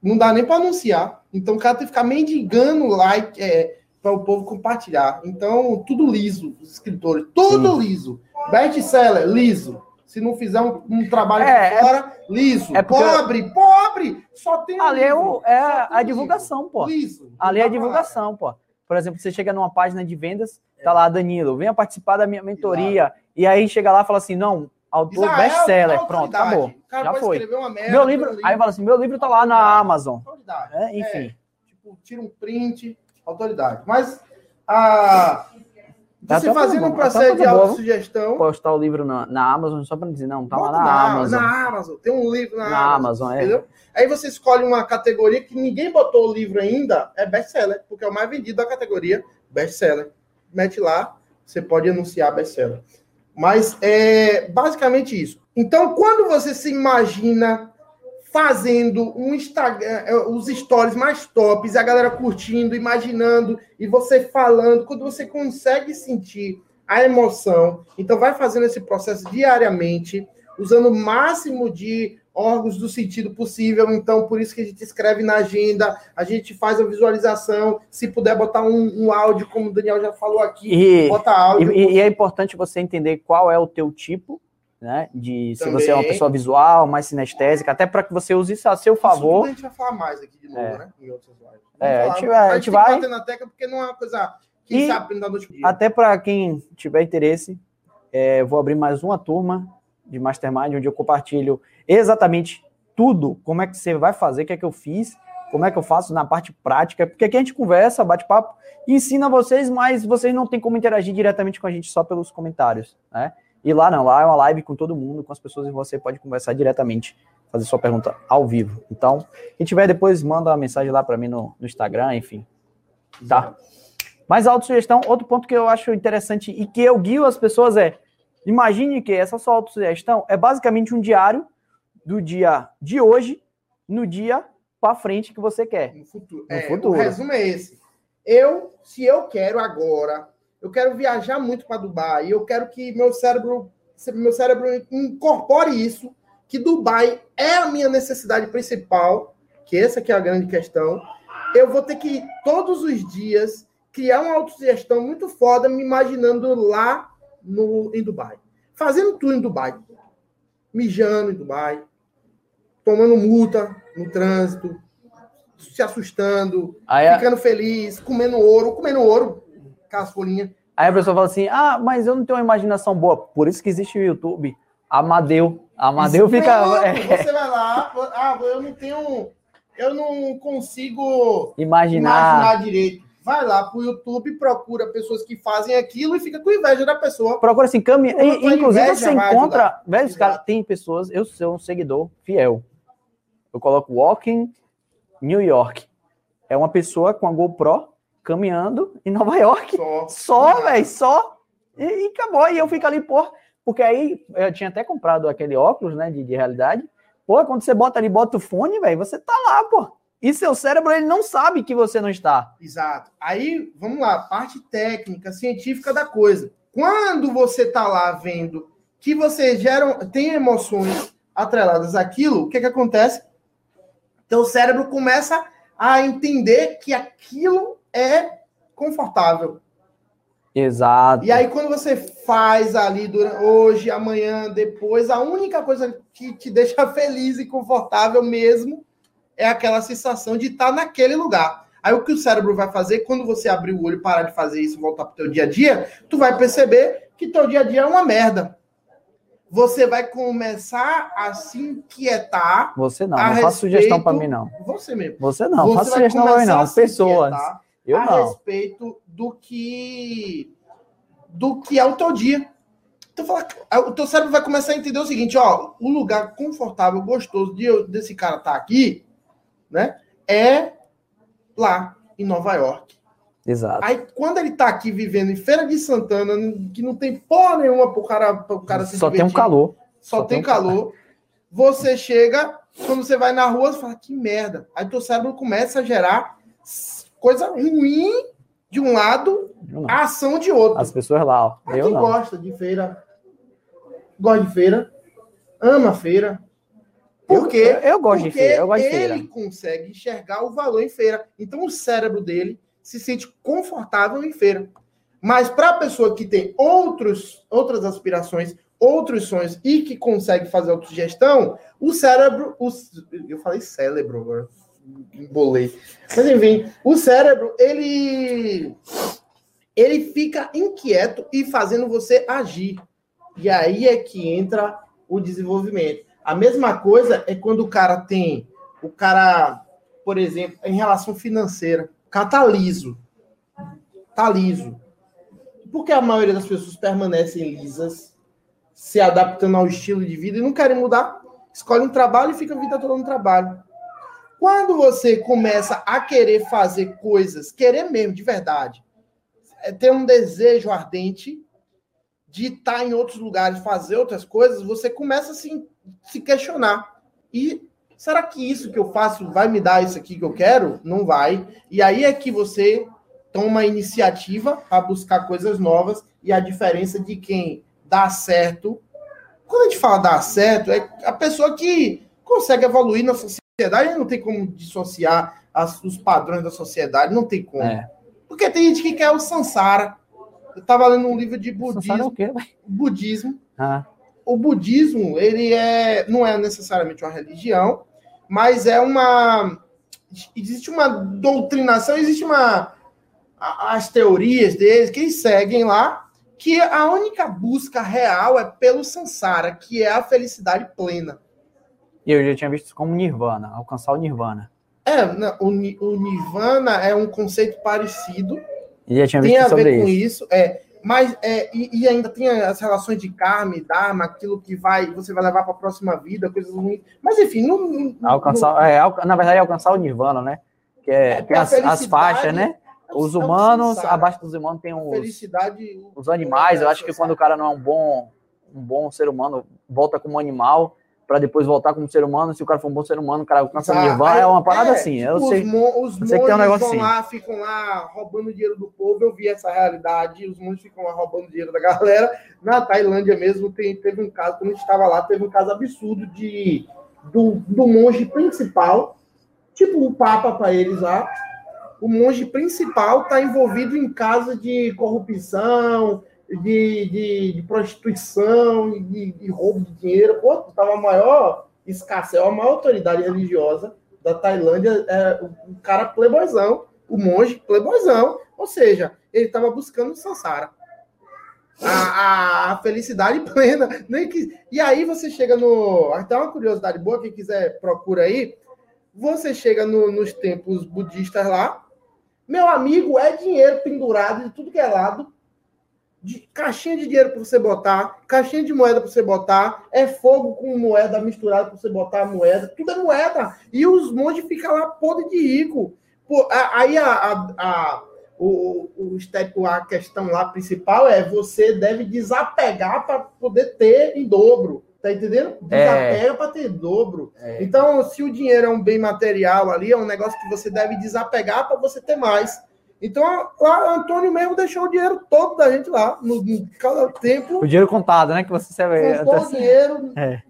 Não dá nem para anunciar. Então o cara tem que ficar mendigando like é, para o povo compartilhar. Então, tudo liso, os escritores, tudo Sim. liso. Best-seller, liso. Se não fizer um, um trabalho é, fora, liso. É pobre, pobre! Só tem Ali é, o, é a divulgação, pô. Liso. Ali é a divulgação, pô. Por exemplo, você chega numa página de vendas, tá lá, Danilo, venha participar da minha mentoria. Exato. E aí chega lá e fala assim: não, autor best-seller. Pronto, acabou. Já foi. Merda, meu livro, livro, aí fala assim: meu livro tá lá na Amazon. Autoridade. É, enfim. É, tipo, tira um print, autoridade. Mas a. Tá você fazendo um processo de autossugestão. Postar o livro na, na Amazon só para dizer, não, tá lá na, na, Amazon. Na Amazon, tem um livro na, na Amazon, Amazon é. entendeu? Aí você escolhe uma categoria que ninguém botou o livro ainda, é best-seller, porque é o mais vendido da categoria best-seller. Mete lá, você pode anunciar best-seller. Mas é basicamente isso. Então, quando você se imagina fazendo um Instagram, é, os stories mais tops, a galera curtindo, imaginando, e você falando, quando você consegue sentir a emoção, então vai fazendo esse processo diariamente, usando o máximo de órgãos do sentido possível. Então, por isso que a gente escreve na agenda, a gente faz a visualização. Se puder botar um, um áudio, como o Daniel já falou aqui, e, bota áudio. E, e, é importante você entender qual é o teu tipo. Né, de se você é uma pessoa visual, mais sinestésica, até para que você use isso a seu favor. Isso a gente vai falar mais aqui de novo, é. né? Em outras lives. É, a gente, vai, a gente vai. na tecla porque não é uma coisa. Quem e sabe da noite Até para quem tiver interesse, é, vou abrir mais uma turma de Mastermind, onde eu compartilho exatamente tudo, como é que você vai fazer, o que é que eu fiz, como é que eu faço na parte prática, porque aqui a gente conversa, bate papo, ensina vocês, mas vocês não têm como interagir diretamente com a gente só pelos comentários, né? E lá não, lá é uma live com todo mundo, com as pessoas e você pode conversar diretamente, fazer sua pergunta ao vivo. Então, quem tiver depois, manda uma mensagem lá para mim no, no Instagram, enfim. Tá? Mas autossugestão, outro ponto que eu acho interessante e que eu guio as pessoas é Imagine que essa sua autossugestão é basicamente um diário do dia de hoje no dia para frente que você quer. No futuro. No é, futuro. O resumo é esse. Eu, se eu quero agora, eu quero viajar muito para Dubai, eu quero que meu cérebro, meu cérebro incorpore isso, que Dubai é a minha necessidade principal, que essa que é a grande questão. Eu vou ter que todos os dias criar uma autossugestão muito foda, me imaginando lá no, em Dubai. Fazendo tudo em Dubai. Mijando em Dubai. Tomando multa no trânsito. Se assustando. Aí, ficando feliz. Comendo ouro. Comendo ouro. Casfolinha. Aí a pessoa fala assim: ah, mas eu não tenho uma imaginação boa. Por isso que existe o YouTube. Amadeu. Amadeu isso fica. Não, *laughs* é. Você vai lá. Ah, eu não tenho. Eu não consigo imaginar, imaginar direito vai lá pro YouTube, procura pessoas que fazem aquilo e fica com inveja da pessoa. Procura assim, caminha. Inclusive, você encontra. Velho, cara, tem pessoas. Eu sou um seguidor fiel. Eu coloco Walking New York. É uma pessoa com a GoPro caminhando em Nova York. Só, só velho, só. E, e, acabou. E eu fico ali, pô. Porque aí eu tinha até comprado aquele óculos, né, de, de realidade. Pô, quando você bota ali, bota o fone, velho, você tá lá, pô. E seu cérebro ele não sabe que você não está. Exato. Aí, vamos lá, parte técnica, científica da coisa. Quando você está lá vendo que você gera, tem emoções atreladas àquilo, o que, que acontece? Teu cérebro começa a entender que aquilo é confortável. Exato. E aí, quando você faz ali durante, hoje, amanhã, depois, a única coisa que te deixa *laughs* feliz e confortável mesmo é aquela sensação de estar naquele lugar. Aí o que o cérebro vai fazer quando você abrir o olho e parar de fazer isso e voltar para o teu dia a dia, tu vai perceber que teu dia a dia é uma merda. Você vai começar a se inquietar. Você não, não faça sugestão para mim não. Você mesmo. Você não, você faça sugestão para mim não. Pessoas. Eu a não. respeito do que do que é o teu dia. Então, fala, o teu cérebro vai começar a entender o seguinte, ó, o lugar confortável, gostoso de, desse cara estar tá aqui, né, é lá em Nova York. Exato. Aí, quando ele tá aqui vivendo em Feira de Santana, que não tem porra nenhuma pro cara, pro cara se Só tem um calor. Só, Só tem, tem calor. calor. Você chega, quando você vai na rua, você fala, que merda. Aí teu cérebro começa a gerar coisa ruim de um lado, a ação de outro. As pessoas lá, ó. Eu quem não. gosta de feira, gosta de feira, ama feira. Porque, eu, eu gosto de feira, eu gosto de feira. Ele consegue enxergar o valor em feira. Então o cérebro dele se sente confortável em feira. Mas para a pessoa que tem outros, outras aspirações, outros sonhos e que consegue fazer autogestão, o cérebro. O, eu falei cérebro agora embolei. Mas enfim, o cérebro, ele ele fica inquieto e fazendo você agir. E aí é que entra o desenvolvimento. A mesma coisa é quando o cara tem, o cara, por exemplo, em relação financeira, o cara tá liso. Tá. Por que a maioria das pessoas permanecem lisas, se adaptando ao estilo de vida e não querem mudar? Escolhe um trabalho e fica a vida toda no trabalho. Quando você começa a querer fazer coisas, querer mesmo, de verdade, é ter um desejo ardente de estar em outros lugares, fazer outras coisas, você começa a se, se questionar. E será que isso que eu faço vai me dar isso aqui que eu quero? Não vai. E aí é que você toma a iniciativa a buscar coisas novas e a diferença de quem dá certo. Quando a gente fala dar certo, é a pessoa que consegue evoluir na sociedade não tem como dissociar as, os padrões da sociedade, não tem como. É. Porque tem gente que quer o Sansara. Eu estava lendo um livro de budismo. É o quê, budismo. Ah. O budismo, ele é, não é necessariamente uma religião, mas é uma. Existe uma doutrinação, existe uma. As teorias deles, que eles seguem lá, que a única busca real é pelo Sansara, que é a felicidade plena. E eu já tinha visto isso como Nirvana, alcançar o Nirvana. É, o, o Nirvana é um conceito parecido. E já tinha visto tem a ver com isso. É, mas é, e, e, ainda tem as relações de karma e dharma, aquilo que vai você vai levar para a próxima vida, coisas ruins. Mas enfim, não, não, alcançar, não... É, na verdade é alcançar o nirvana, né? Que é, é tem as, as, faixas, né? É os humanos, abaixo dos humanos tem os, felicidade, os animais. Eu acho que quando o cara não é um bom um bom ser humano, volta como animal para depois voltar como ser humano. Se o cara for um bom ser humano, o cara alcança ah, nirvana, é uma parada é, assim. Eu tipo, sei, os, os sei que tem um negócio vão assim. lá, ficam lá roubando dinheiro do povo. Eu vi essa realidade. Os monges ficam lá roubando dinheiro da galera. Na Tailândia mesmo, tem, teve um caso, quando a gente estava lá, teve um caso absurdo de do, do monge principal, tipo o Papa para eles lá. O monge principal está envolvido em casos de corrupção, de, de, de prostituição e de, de, roubo de dinheiro. Pô, tava a maior escassez, a maior autoridade religiosa da Tailândia, é, o cara playboyzão, o monge playboyzão, ou seja, ele estava buscando o Sansara. A, a, a, felicidade *laughs* plena. Nem que, e aí você chega no. Até uma curiosidade boa, quem quiser procura aí. Você chega no, nos templos budistas lá. Meu amigo, é dinheiro pendurado de tudo que é lado de caixinha de dinheiro para você botar, caixinha de moeda para você botar, é fogo com moeda misturado para você botar a moeda, tudo é moeda. E os monges ficam lá podre de rico. Pô, aí a, a, a, o, o, a questão lá principal é você deve desapegar para poder ter em dobro. Tá entendendo? Desapega é. para ter dobro. É. Então, se o dinheiro é um bem material ali, é um negócio que você deve desapegar para você ter mais. Então, lá, Antônio mesmo deixou o dinheiro todo da gente lá, no, no cada tempo. O dinheiro contado, né? Que você sabe. Contou o dinheiro, é.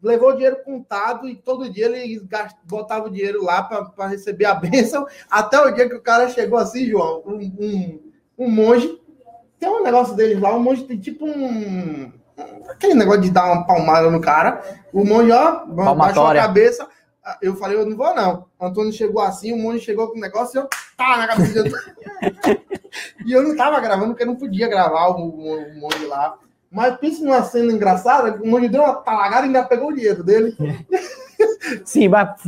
levou o dinheiro contado e todo dia ele gast... botava o dinheiro lá para receber a *laughs* bênção. Até o dia que o cara chegou assim, João, um, um, um monge, tem um negócio deles lá, um monte de tipo um. Aquele negócio de dar uma palmada no cara. O monge, ó, baixou a cabeça. Eu falei, eu não vou, não. Antônio chegou assim, o monge chegou com o negócio e eu tá na cabeça dele. *laughs* e eu não tava gravando, porque eu não podia gravar o, o, o lá. Mas pense numa cena engraçada, o monge deu uma talagada e ainda pegou o dinheiro dele. *laughs* Sim, mas, *laughs*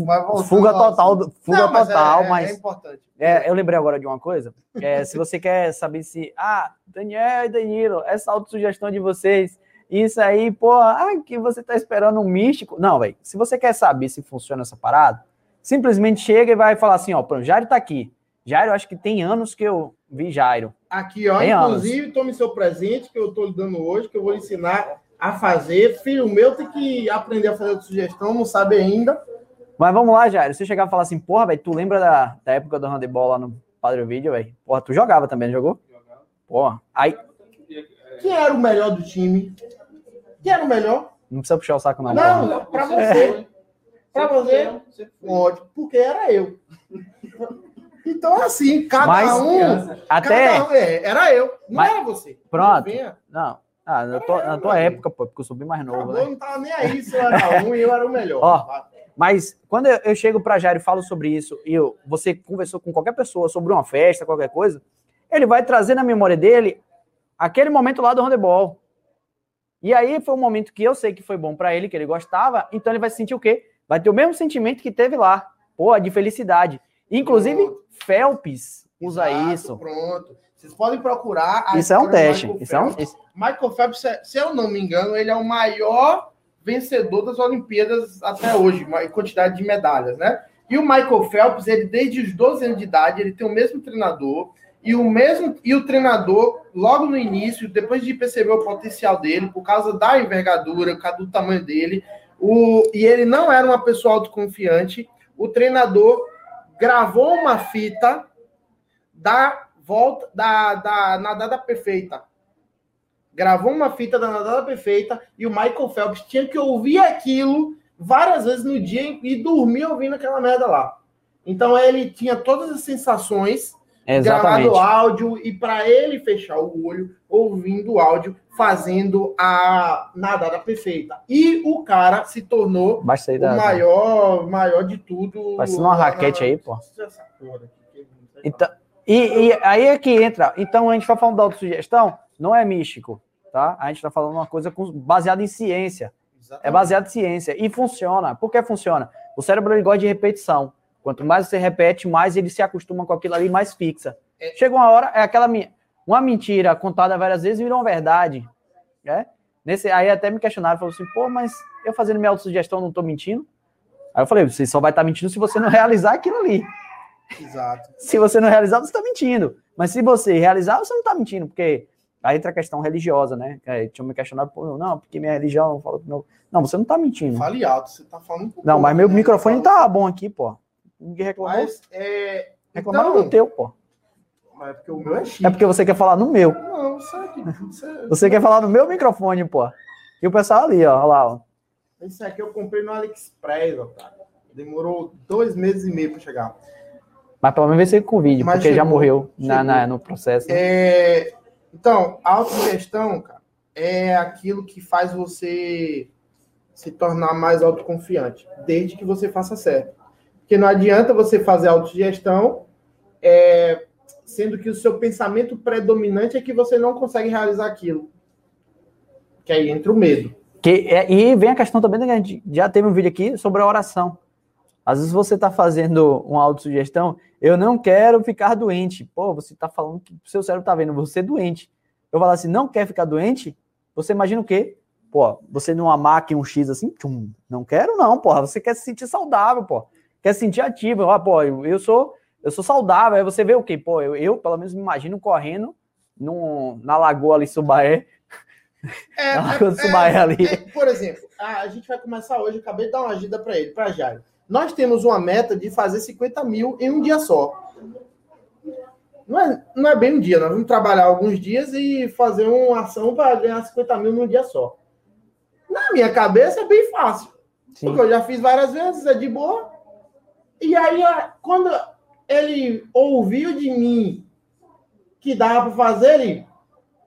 fuga total, fuga não, mas total, é, mas. É importante. É, eu lembrei agora de uma coisa. É, se você quer saber se. Ah, Daniel e Danilo, essa autossugestão de vocês, isso aí, pô, ah, que você tá esperando um místico. Não, velho. Se você quer saber se funciona essa parada, simplesmente chega e vai falar assim: ó, o Jairo tá aqui. Jairo, acho que tem anos que eu vi Jairo. Aqui, ó. Tem inclusive, anos. tome seu presente que eu tô lhe dando hoje, que eu vou ensinar a fazer. Filho meu tem que aprender a fazer sugestão, não sabe ainda. Mas vamos lá, Jair. Se você chegar e falar assim, porra, velho, tu lembra da, da época do handebol lá no Padre Vídeo, velho? Porra, tu jogava também, não jogou? Jogava. Porra. Aí. Quem era o melhor do time? Quem era o melhor? Não precisa puxar o saco, não. Não, não pra você. É. Pra você, pode, porque era eu. Então, assim, cada Mas, um. Até. Cada um, é, era eu, não Mas, era você. Pronto. Não, ah, na tua, na tua época, pô, porque eu sou bem mais novo. Acabou, né? não tava nem aí se eu era um e eu era o melhor. Ó, mas quando eu, eu chego para Jair e falo sobre isso, e eu, você conversou com qualquer pessoa sobre uma festa, qualquer coisa, ele vai trazer na memória dele aquele momento lá do handebol. E aí foi um momento que eu sei que foi bom para ele, que ele gostava, então ele vai sentir o quê? Vai ter o mesmo sentimento que teve lá, pô, de felicidade. Inclusive, pronto. Phelps usa Exato, isso. Pronto. Vocês podem procurar. Isso é um teste. Isso é um... Michael Phelps, se eu não me engano, ele é o maior vencedor das Olimpíadas até hoje, em quantidade de medalhas, né? E o Michael Phelps, ele desde os 12 anos de idade, ele tem o mesmo treinador e o mesmo e o treinador logo no início, depois de perceber o potencial dele, por causa da envergadura, por causa do tamanho dele, o e ele não era uma pessoa autoconfiante, o treinador gravou uma fita da volta da, da nadada perfeita gravou uma fita da nadada perfeita e o Michael Phelps tinha que ouvir aquilo várias vezes no dia e dormir ouvindo aquela merda lá. Então ele tinha todas as sensações, Exatamente. gravado áudio e para ele fechar o olho, ouvindo o áudio, fazendo a nadada perfeita. E o cara se tornou o maior, maior de tudo. Vai ser uma raquete aí, pô. Então, e, e aí é que entra. Então a gente vai falando da autossugestão, não é místico tá? A gente está falando uma coisa com, baseada em ciência. Exatamente. É baseado em ciência. E funciona. Por que funciona? O cérebro ele gosta de repetição. Quanto mais você repete, mais ele se acostuma com aquilo ali, mais fixa. É. Chega uma hora, é aquela uma mentira contada várias vezes virou uma verdade. Né? Nesse, aí até me questionaram, falou assim, pô, mas eu fazendo minha autossugestão não estou mentindo? Aí eu falei, você só vai estar tá mentindo se você não realizar aquilo ali. Exato. *laughs* se você não realizar, você está mentindo. Mas se você realizar, você não está mentindo, porque Aí entra a questão religiosa, né? É, tinha me questionado, pô, não, porque minha religião falou que não. Não, você não tá mentindo. Fale alto, você tá falando um. Não, mas meu né? microfone tá bom aqui, pô. Ninguém reclamou. Mas, é... Reclamaram então... do teu, pô. Mas é porque o meu é chique. É porque você quer falar no meu. Não, sabe. *laughs* Você, você quer falar no meu microfone, pô. E o pessoal ali, ó, lá, ó. Esse aqui eu comprei no AliExpress, ó, cara. Demorou dois meses e meio para chegar. Mas pelo menos vai ser com vídeo, Mas porque chegou, já morreu na, na, no processo. Né? É, então, a autogestão, cara, é aquilo que faz você se tornar mais autoconfiante, desde que você faça certo. Porque não adianta você fazer autogestão, é, sendo que o seu pensamento predominante é que você não consegue realizar aquilo. Que aí entra o medo. Que, é, e vem a questão também, né, a gente já teve um vídeo aqui sobre a oração. Às vezes você está fazendo uma autossugestão, eu não quero ficar doente. Pô, você está falando que o seu cérebro está vendo você doente. Eu falo assim, não quer ficar doente? Você imagina o quê? Pô, você numa máquina, um X assim, tchum, não quero não, porra. Você quer se sentir saudável, pô. Quer se sentir ativo. Ah, pô, eu, eu sou eu sou saudável. Aí você vê o quê? Pô, eu, eu pelo menos me imagino correndo num, na lagoa ali, Subaé. É, *laughs* na lagoa é, Subaé é, ali. É, por exemplo, a, a, gente vai começar hoje, acabei de dar uma ajuda para ele, para Jairo. Nós temos uma meta de fazer 50 mil em um dia só. Não é, não é bem um dia, nós vamos trabalhar alguns dias e fazer uma ação para ganhar 50 mil num dia só. Na minha cabeça é bem fácil. Sim. Porque eu já fiz várias vezes, é de boa. E aí, quando ele ouviu de mim que dava para fazer, ele.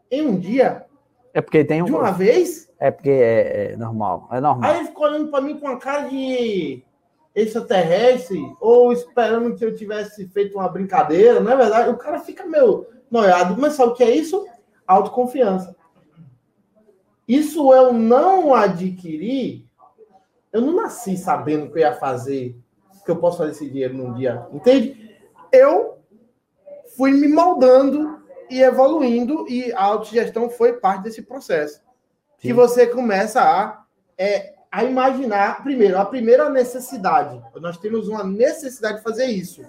em um dia. É porque tem um. De uma vez? É porque é, é normal. É normal. Aí ele ficou olhando para mim com a cara de extraterrestre, ou esperando que eu tivesse feito uma brincadeira, não é verdade? O cara fica meio noiado. Mas sabe o que é isso? Autoconfiança. Isso eu não adquiri. Eu não nasci sabendo que eu ia fazer, que eu posso fazer esse dinheiro num dia. Entende? Eu fui me moldando e evoluindo, e a autogestão foi parte desse processo. Sim. Que você começa a, é, a imaginar, primeiro, a primeira necessidade. Nós temos uma necessidade de fazer isso.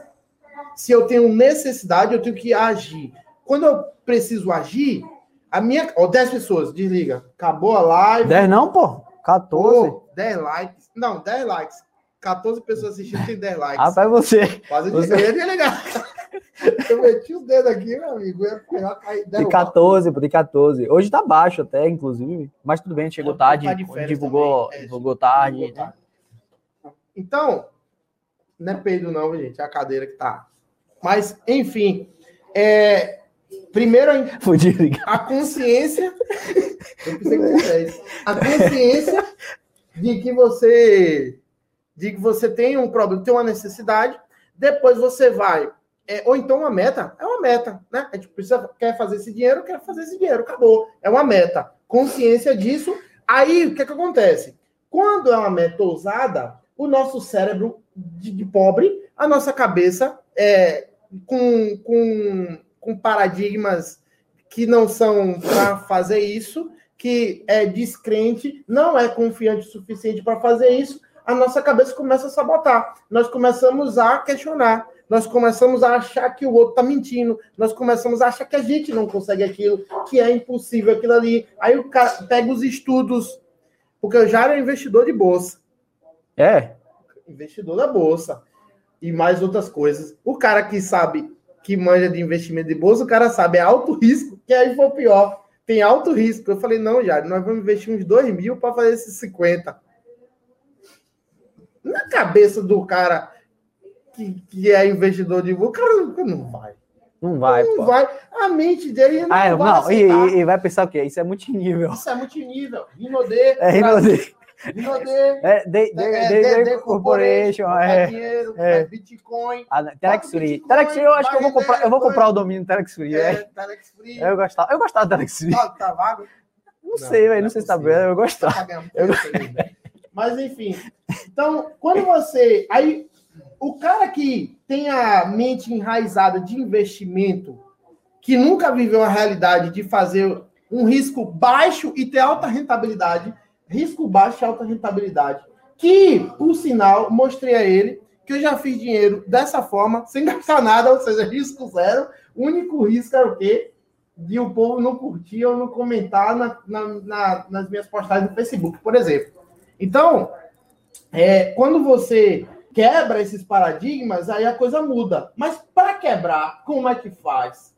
Se eu tenho necessidade, eu tenho que agir. Quando eu preciso agir, a minha. Ó, 10 pessoas, desliga. Acabou a live. 10 não, pô. 14. Pô, 10 likes. Não, 10 likes. 14 pessoas assistindo tem 10 likes. Ah, vai você. Quase você... eu ia ligar. *laughs* Eu meti o dedo aqui, meu amigo. Eu ia cair, de 14, pô, de 14. Hoje tá baixo até, inclusive. Mas tudo bem, chegou tarde. Tá divulgou, é, divulgou tarde. Divulgou tarde. Né? Então, não é peido, não, gente. É a cadeira que tá. Mas, enfim. É, Primeiro, a, *laughs* consciência. Eu pensei que A consciência de que você de que você tem um problema, tem uma necessidade. Depois você vai. É, ou então uma meta, é uma meta, né? A gente precisa, quer fazer esse dinheiro, quer fazer esse dinheiro, acabou. É uma meta. Consciência disso. Aí, o que, é que acontece? Quando é uma meta ousada, o nosso cérebro de, de pobre, a nossa cabeça é, com, com com paradigmas que não são para fazer isso, que é descrente, não é confiante o suficiente para fazer isso, a nossa cabeça começa a sabotar. Nós começamos a questionar, nós começamos a achar que o outro está mentindo, nós começamos a achar que a gente não consegue aquilo, que é impossível aquilo ali. Aí o cara pega os estudos, porque eu já era investidor de bolsa. É? Investidor da bolsa. E mais outras coisas. O cara que sabe que manja de investimento de bolsa, o cara sabe, é alto risco, que aí foi pior. Tem alto risco. Eu falei, não, já, nós vamos investir uns 2 mil para fazer esses 50. Na cabeça do cara que, que é investidor de o cara não vai. Não vai. Não pô. vai. A mente dele não ah, vai. Não, e, e, vai pensar o quê? Isso é multinível. Isso é multinível. Rinodê. É Rinodê. É, de, de, é, de, Corporation, é, dinheiro, é. Bitcoin. Ah, Telex Free. Telex Free, eu acho que eu vou comprar, eu vou comprar o domínio Telex Free. É, Telex Free. Eu gostava, eu gostava do Telex Free. Tá, tá vago? Não, sei, velho, não, sei se tá vendo, eu gostava. Eu... Mas enfim, então, quando você. Aí, o cara que tem a mente enraizada de investimento, que nunca viveu a realidade de fazer um risco baixo e ter alta rentabilidade, risco baixo e alta rentabilidade. Que, por sinal, mostrei a ele que eu já fiz dinheiro dessa forma, sem gastar nada, ou seja, risco zero. O único risco era o quê? De o povo não curtir ou não comentar na, na, na, nas minhas postagens no Facebook, por exemplo. Então, é, quando você quebra esses paradigmas, aí a coisa muda. Mas para quebrar, como é que faz?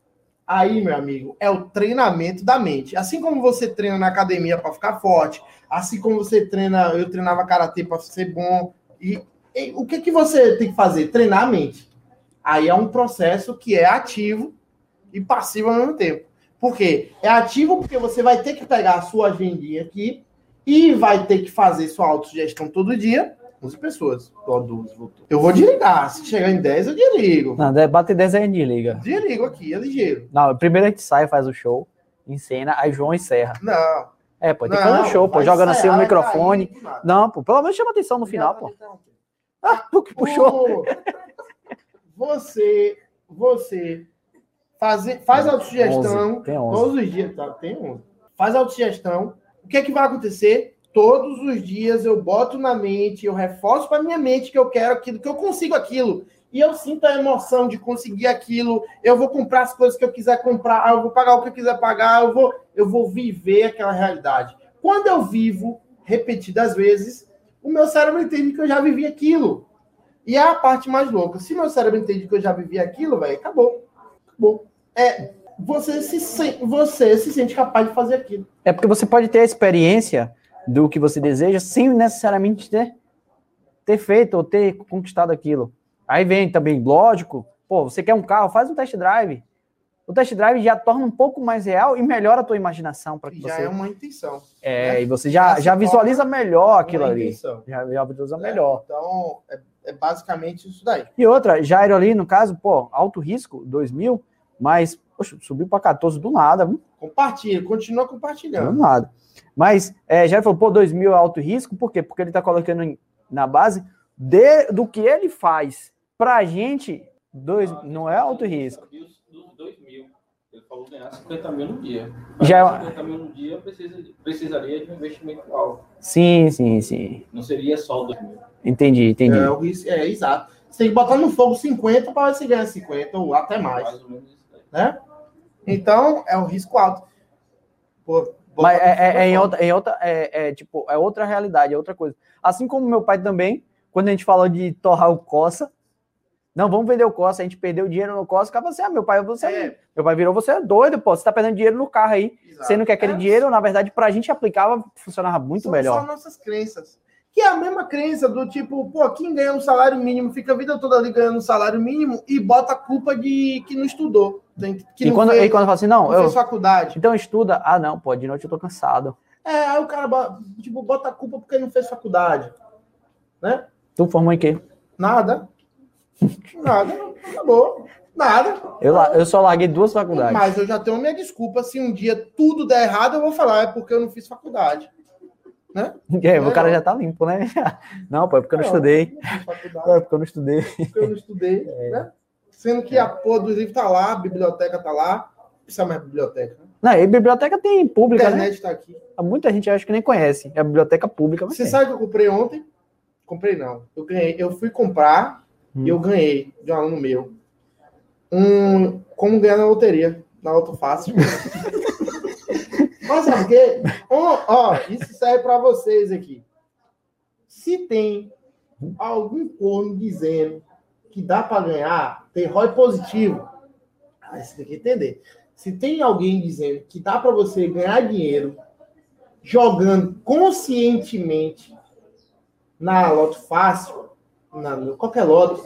Aí, meu amigo, é o treinamento da mente. Assim como você treina na academia para ficar forte, assim como você treina, eu treinava karatê para ser bom. E, e, o que que você tem que fazer? Treinar a mente. Aí é um processo que é ativo e passivo ao mesmo tempo. Por quê? É ativo porque você vai ter que pegar a sua agendinha aqui e vai ter que fazer sua autogestão todo dia 11 pessoas. Ó, 12 voltou. Eu vou desligar. Se chegar em 10, eu desligo. Não, bate 10 aí desliga. Desligo aqui, é ligeiro. Não, primeiro a gente sai, faz o show, encena, aí João encerra. Não. É, pô, tem que fazer um show, pô, jogando assim o microfone. Cair, não, pô, pelo menos chama atenção no final, pô. *laughs* Ah, tu que puxou. Você, você faz, faz autossugestão todos os dias, tá? Tem 11. Faz autossugestão. O que é que vai acontecer? todos os dias eu boto na mente, eu reforço para minha mente que eu quero aquilo, que eu consigo aquilo. E eu sinto a emoção de conseguir aquilo. Eu vou comprar as coisas que eu quiser comprar, eu vou pagar o que eu quiser pagar, eu vou, eu vou viver aquela realidade. Quando eu vivo repetidas vezes, o meu cérebro entende que eu já vivi aquilo. E é a parte mais louca. Se meu cérebro entende que eu já vivi aquilo, velho, acabou. Acabou. É, você se, você se sente capaz de fazer aquilo. É porque você pode ter a experiência do que você deseja sem necessariamente ter, ter feito ou ter conquistado aquilo. Aí vem também, lógico, pô, você quer um carro, faz um test drive. o test drive já torna um pouco mais real e melhora a tua imaginação para que Já você. é uma intenção. É, né? e você já, Já já visualiza melhor aquilo ali. intenção. Já, já visualiza né? melhor. Então, é, é basicamente isso daí. E outra, Jairo ali, no caso, pô, alto risco, 2 mil, mas poxa, subiu para 14 do nada, viu? Compartilha, continua do compartilhando. nada. Mas é, Jairo falou, pô, 2 mil é alto risco, por quê? Porque ele tá colocando em- na base de- do que ele faz. Pra gente, dois, não é alto risco. Dos, dos 2 mil. Ele falou ganhar 50 mil no dia. Já é- 50 mil no dia precisa, precisaria de um investimento alto. Sim, sim, sim. Não seria só o 2 mil. Entendi, entendi. É, risco, é, exato. Você tem que botar no fogo 50 para ver se ganha 50 ou até mais. Mais ou menos. Né? Então, é um risco alto. Pô, Mas é, é- é em outra, é outra, é, é, tipo, é outra realidade, é outra coisa. Assim como meu pai também, quando a gente falou de torrar o Coça, não, vamos vender o Coça, a gente perdeu dinheiro no Coça, acaba assim, ah, meu pai, você, É. meu pai virou, você é doido, pô, você tá perdendo dinheiro no carro aí, Exato. sendo que aquele É, dinheiro, na verdade, pra gente aplicava, funcionava muito são melhor. Só nossas crenças. Que é a mesma crença do tipo, pô, quem ganha um salário mínimo fica a vida toda ali ganhando um salário mínimo e bota a culpa de que não estudou. Tem- Que e, não quando, fez, e quando fala assim, não, não eu, faculdade. então estuda, ah, não, pô, de noite eu tô cansado. É, aí o cara tipo, bota a culpa porque não fez faculdade. Né? Tu formou em quê? Nada. Nada. Acabou. Nada. Eu, eu só larguei duas faculdades. Mas eu já tenho minha desculpa. Se um dia tudo der errado, eu vou falar, é porque eu não fiz faculdade. *laughs* É, o cara já tá limpo, né? *laughs* Não, pô, é porque eu não estudei. Não fiz faculdade. É porque eu não estudei. porque eu não estudei, *laughs* É. né? Sendo que a porra do livro tá lá, a biblioteca tá lá. Precisa mais biblioteca. né? Não, e biblioteca tem A pública, né? internet tá aqui. Muita gente acho que nem conhece. É a biblioteca pública, Você tem. sabe que eu comprei ontem? Comprei não. Eu ganhei. Eu fui comprar Hum. e eu ganhei de um aluno meu. Um como ganhar na loteria, na Auto Fácil. *laughs* Mas sabe o quê? Ó, ó, isso serve para vocês aqui. Se tem algum corno dizendo que dá para ganhar, tem ROI positivo. Aí você tem que entender. Se tem alguém dizendo que dá para você ganhar dinheiro jogando conscientemente na Loto Fácil, na, qualquer lote,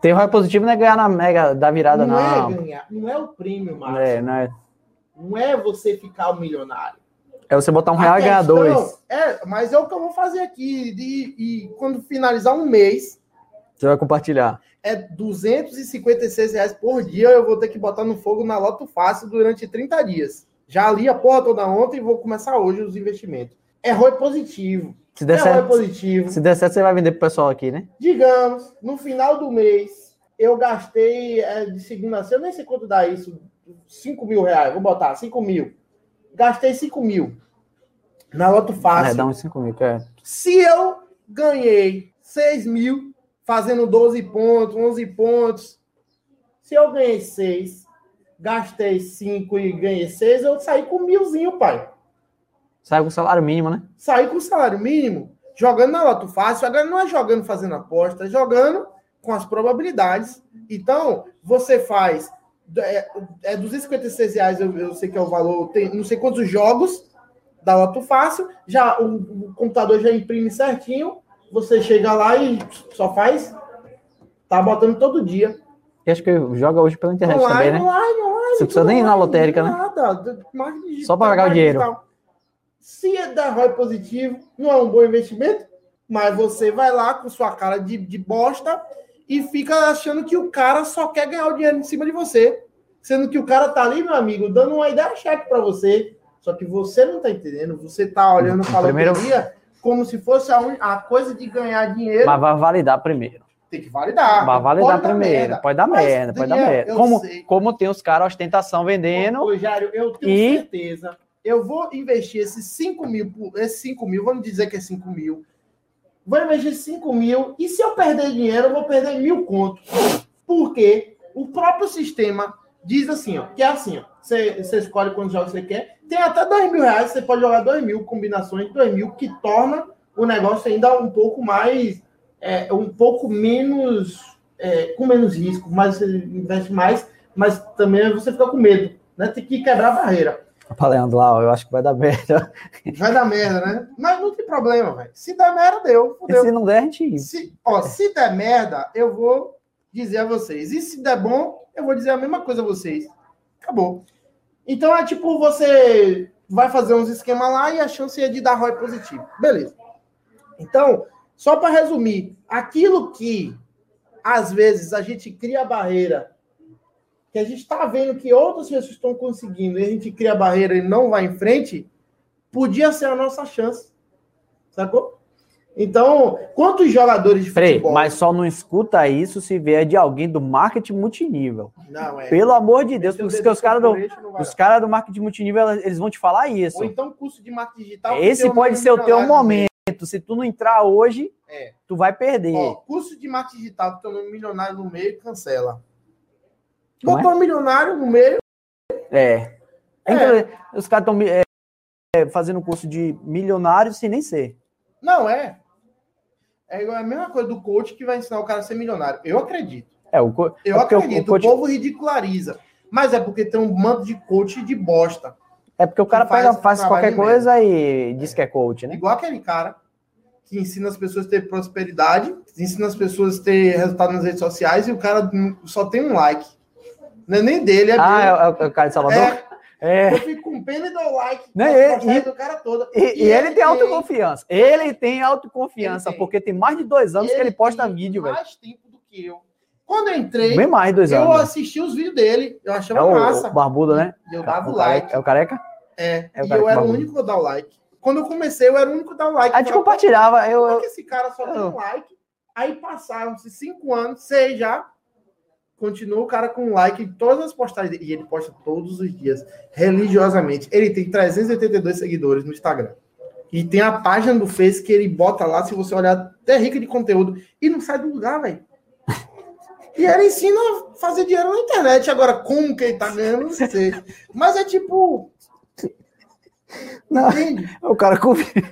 Tem ROI positivo não é ganhar na mega da virada, não, não. é ganhar, não é o prêmio, Márcio. É, não é. Não é você ficar o milionário. É você botar um real e ganhar dois. É, mas é o que eu vou fazer aqui. E, e quando finalizar um mês, Você vai compartilhar. é 256 reais por dia. Eu vou ter que botar no fogo na Loto Fácil durante 30 dias. Já li a porra toda ontem e vou começar hoje os investimentos. É ROI positivo. Se der, É certo, positivo. se der certo, você vai vender pro pessoal aqui, né? Digamos, no final do mês, eu gastei é, de segunda a sexta, eu nem sei quanto dá isso, 5 mil reais, vou botar 5 mil. Gastei 5 mil na Loto Fácil. É, dá uns 5 mil, que é. Se eu ganhei 6 mil, fazendo 12 pontos, 11 pontos, se eu ganhei 6, gastei 5 e ganhei 6, eu saí com milzinho, pai. Sai com salário mínimo, né? Saí com salário mínimo, jogando na Loto Fácil, agora não é jogando fazendo aposta, é jogando com as probabilidades. Então, você faz. É, é 256 reais, eu, eu sei que é o valor, tem não sei quantos jogos da Loto Fácil, já o, o computador já imprime certinho, você chega lá e só faz. Tá botando todo dia. E acho que joga hoje pela internet também, né? online, online. Você precisa nem ir na online, lotérica, né? Nada. marketing digital, Só pra pagar o dinheiro. digital. Se é dar ROI positivo, não é um bom investimento, mas você vai lá com sua cara de, de bosta e fica achando que o cara só quer ganhar o dinheiro em cima de você. Sendo que o cara tá ali, meu amigo, dando uma ideia cheque para você. Só que você não tá entendendo. Você tá olhando para a Primeiro- loteria como se fosse a, un- a coisa de ganhar dinheiro. Mas vai validar primeiro. Tem que validar. Vai validar Pode primeiro. merda. Pode dar Mas, merda, pode dar merda. Como, sei. como tem os caras ostentação vendendo. Ô, Jário, eu tenho E- certeza. Eu vou investir esses 5 mil, esses 5 mil, vamos dizer que é 5 mil. Vou investir 5 mil, e se eu perder dinheiro, eu vou perder mil contos. Porque o próprio sistema diz assim, ó, que é assim, ó. Você, você escolhe quantos jogos você quer. Tem até 2 mil reais, você pode jogar 2 mil combinações 2 mil, que torna o negócio ainda um pouco mais, é, um pouco menos, é, com menos risco, mas você investe mais, mas também você fica com medo, né? Tem que quebrar a barreira. Pra Leandro lá, eu acho que vai dar merda. Vai dar merda, né? Mas não tem problema, velho. Se der merda, deu. E Fudeu. se não der, a gente. Se, ó, se der merda, eu vou dizer a vocês. E se der bom, eu vou dizer a mesma coisa a vocês. Acabou. Então é tipo, você vai fazer uns esquemas lá e a chance é de dar ROI positivo. Beleza. Então, só para resumir, aquilo que às vezes a gente cria barreira, que a gente está vendo que outras pessoas estão conseguindo e a gente cria barreira e não vai em frente, podia ser a nossa chance. Sacou? Então, quantos jogadores de Frei, futebol... mas só não escuta isso se vier de alguém do marketing multinível. Não, é. Pelo amor de Deus, Esse é o porque os caras do, não os cara do marketing multinível, eles vão te falar isso. Ou então curso de marketing digital. Esse pode não ser o teu milionário momento. Se tu não entrar hoje, É. tu vai perder. Ó, curso de marketing digital, teu nome milionário no meio, cancela. Como é? Botou milionário no meio, É. É. Então, os caras estão fazendo curso de milionário sem nem ser. não é. É igual a mesma coisa do coach que vai ensinar o cara a ser milionário. Eu acredito. É, o, co- Eu é acredito. o coach- O povo ridiculariza. Mas é porque tem um manto de coach de bosta. é porque o cara faz pega, faz qualquer coisa e diz que é coach, né? Igual aquele cara que ensina as pessoas a ter prosperidade, ensina as pessoas a ter resultado nas redes sociais e o cara só tem um like. Não é nem dele, é Ah, dele. é, o- é o cara de Salvador? É, É. eu fico com pena e dou like. Nas e- e- do cara toda. E, e ele tem autoconfiança. Ele tem autoconfiança, Ele tem. porque tem mais de dois anos que ele posta tem vídeo, velho. mais tempo do que eu. Quando eu entrei, Bem mais dois eu anos. velho. assisti os vídeos dele. Eu achava É o, massa. o barbudo, né? E eu dava o o careca, like. É o careca? É, É o e cara eu era o bagulho. único a dar o like. Quando eu comecei, eu era o único a dar o like. A gente Eu compartilhava. Eu, eu- que esse cara só tem eu- um like? Aí passaram-se cinco anos, seis já. Continua o cara com like em todas as postagens dele. E ele posta todos os dias, religiosamente. Ele tem 382 seguidores no Instagram. E tem a página do Face que ele bota lá, se você olhar, até rica de conteúdo. E não sai do lugar, velho. *laughs* E ele ensina a fazer dinheiro na internet. Agora, como que ele tá ganhando, não sei. Mas é tipo. *laughs* Não. Entende? o cara confia.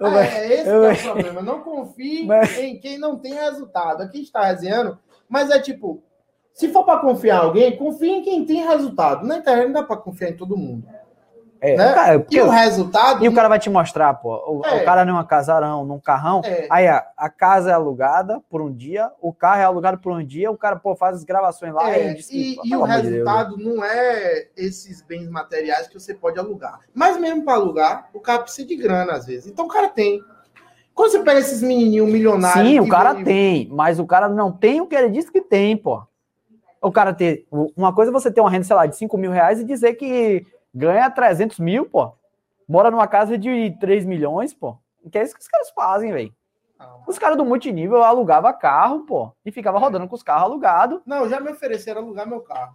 Eu, É, velho, esse é o problema. Não confie Mas- em quem não tem resultado. Aqui está resenhando, mas é tipo, se for para confiar em alguém, confie em quem tem resultado. Na internet não dá para confiar em todo mundo. é, né? cara, porque- E o resultado. e o cara vai te mostrar, pô. O, É. o cara numa casarão, num carrão. É. Aí a, a casa é alugada por um dia, o carro é alugado por um dia, o cara, pô, faz as gravações lá É, e diz que. e, pô, e o Deus, resultado não é esses bens materiais que você pode alugar. Mas mesmo para alugar, o cara precisa de grana às vezes. Então o cara tem. Quando você pega esses menininhos milionários. Sim, o cara tem, mas o cara não tem o que ele disse que tem, pô. O cara ter. Uma coisa é você ter uma renda, sei lá, de 5 mil reais e dizer que ganha 300 mil, pô. Mora numa casa de 3 milhões, pô. Que é isso que os caras fazem, velho. Os caras do multinível alugava carro, pô. E ficava rodando com os carros alugados. Não, já me ofereceram alugar meu carro.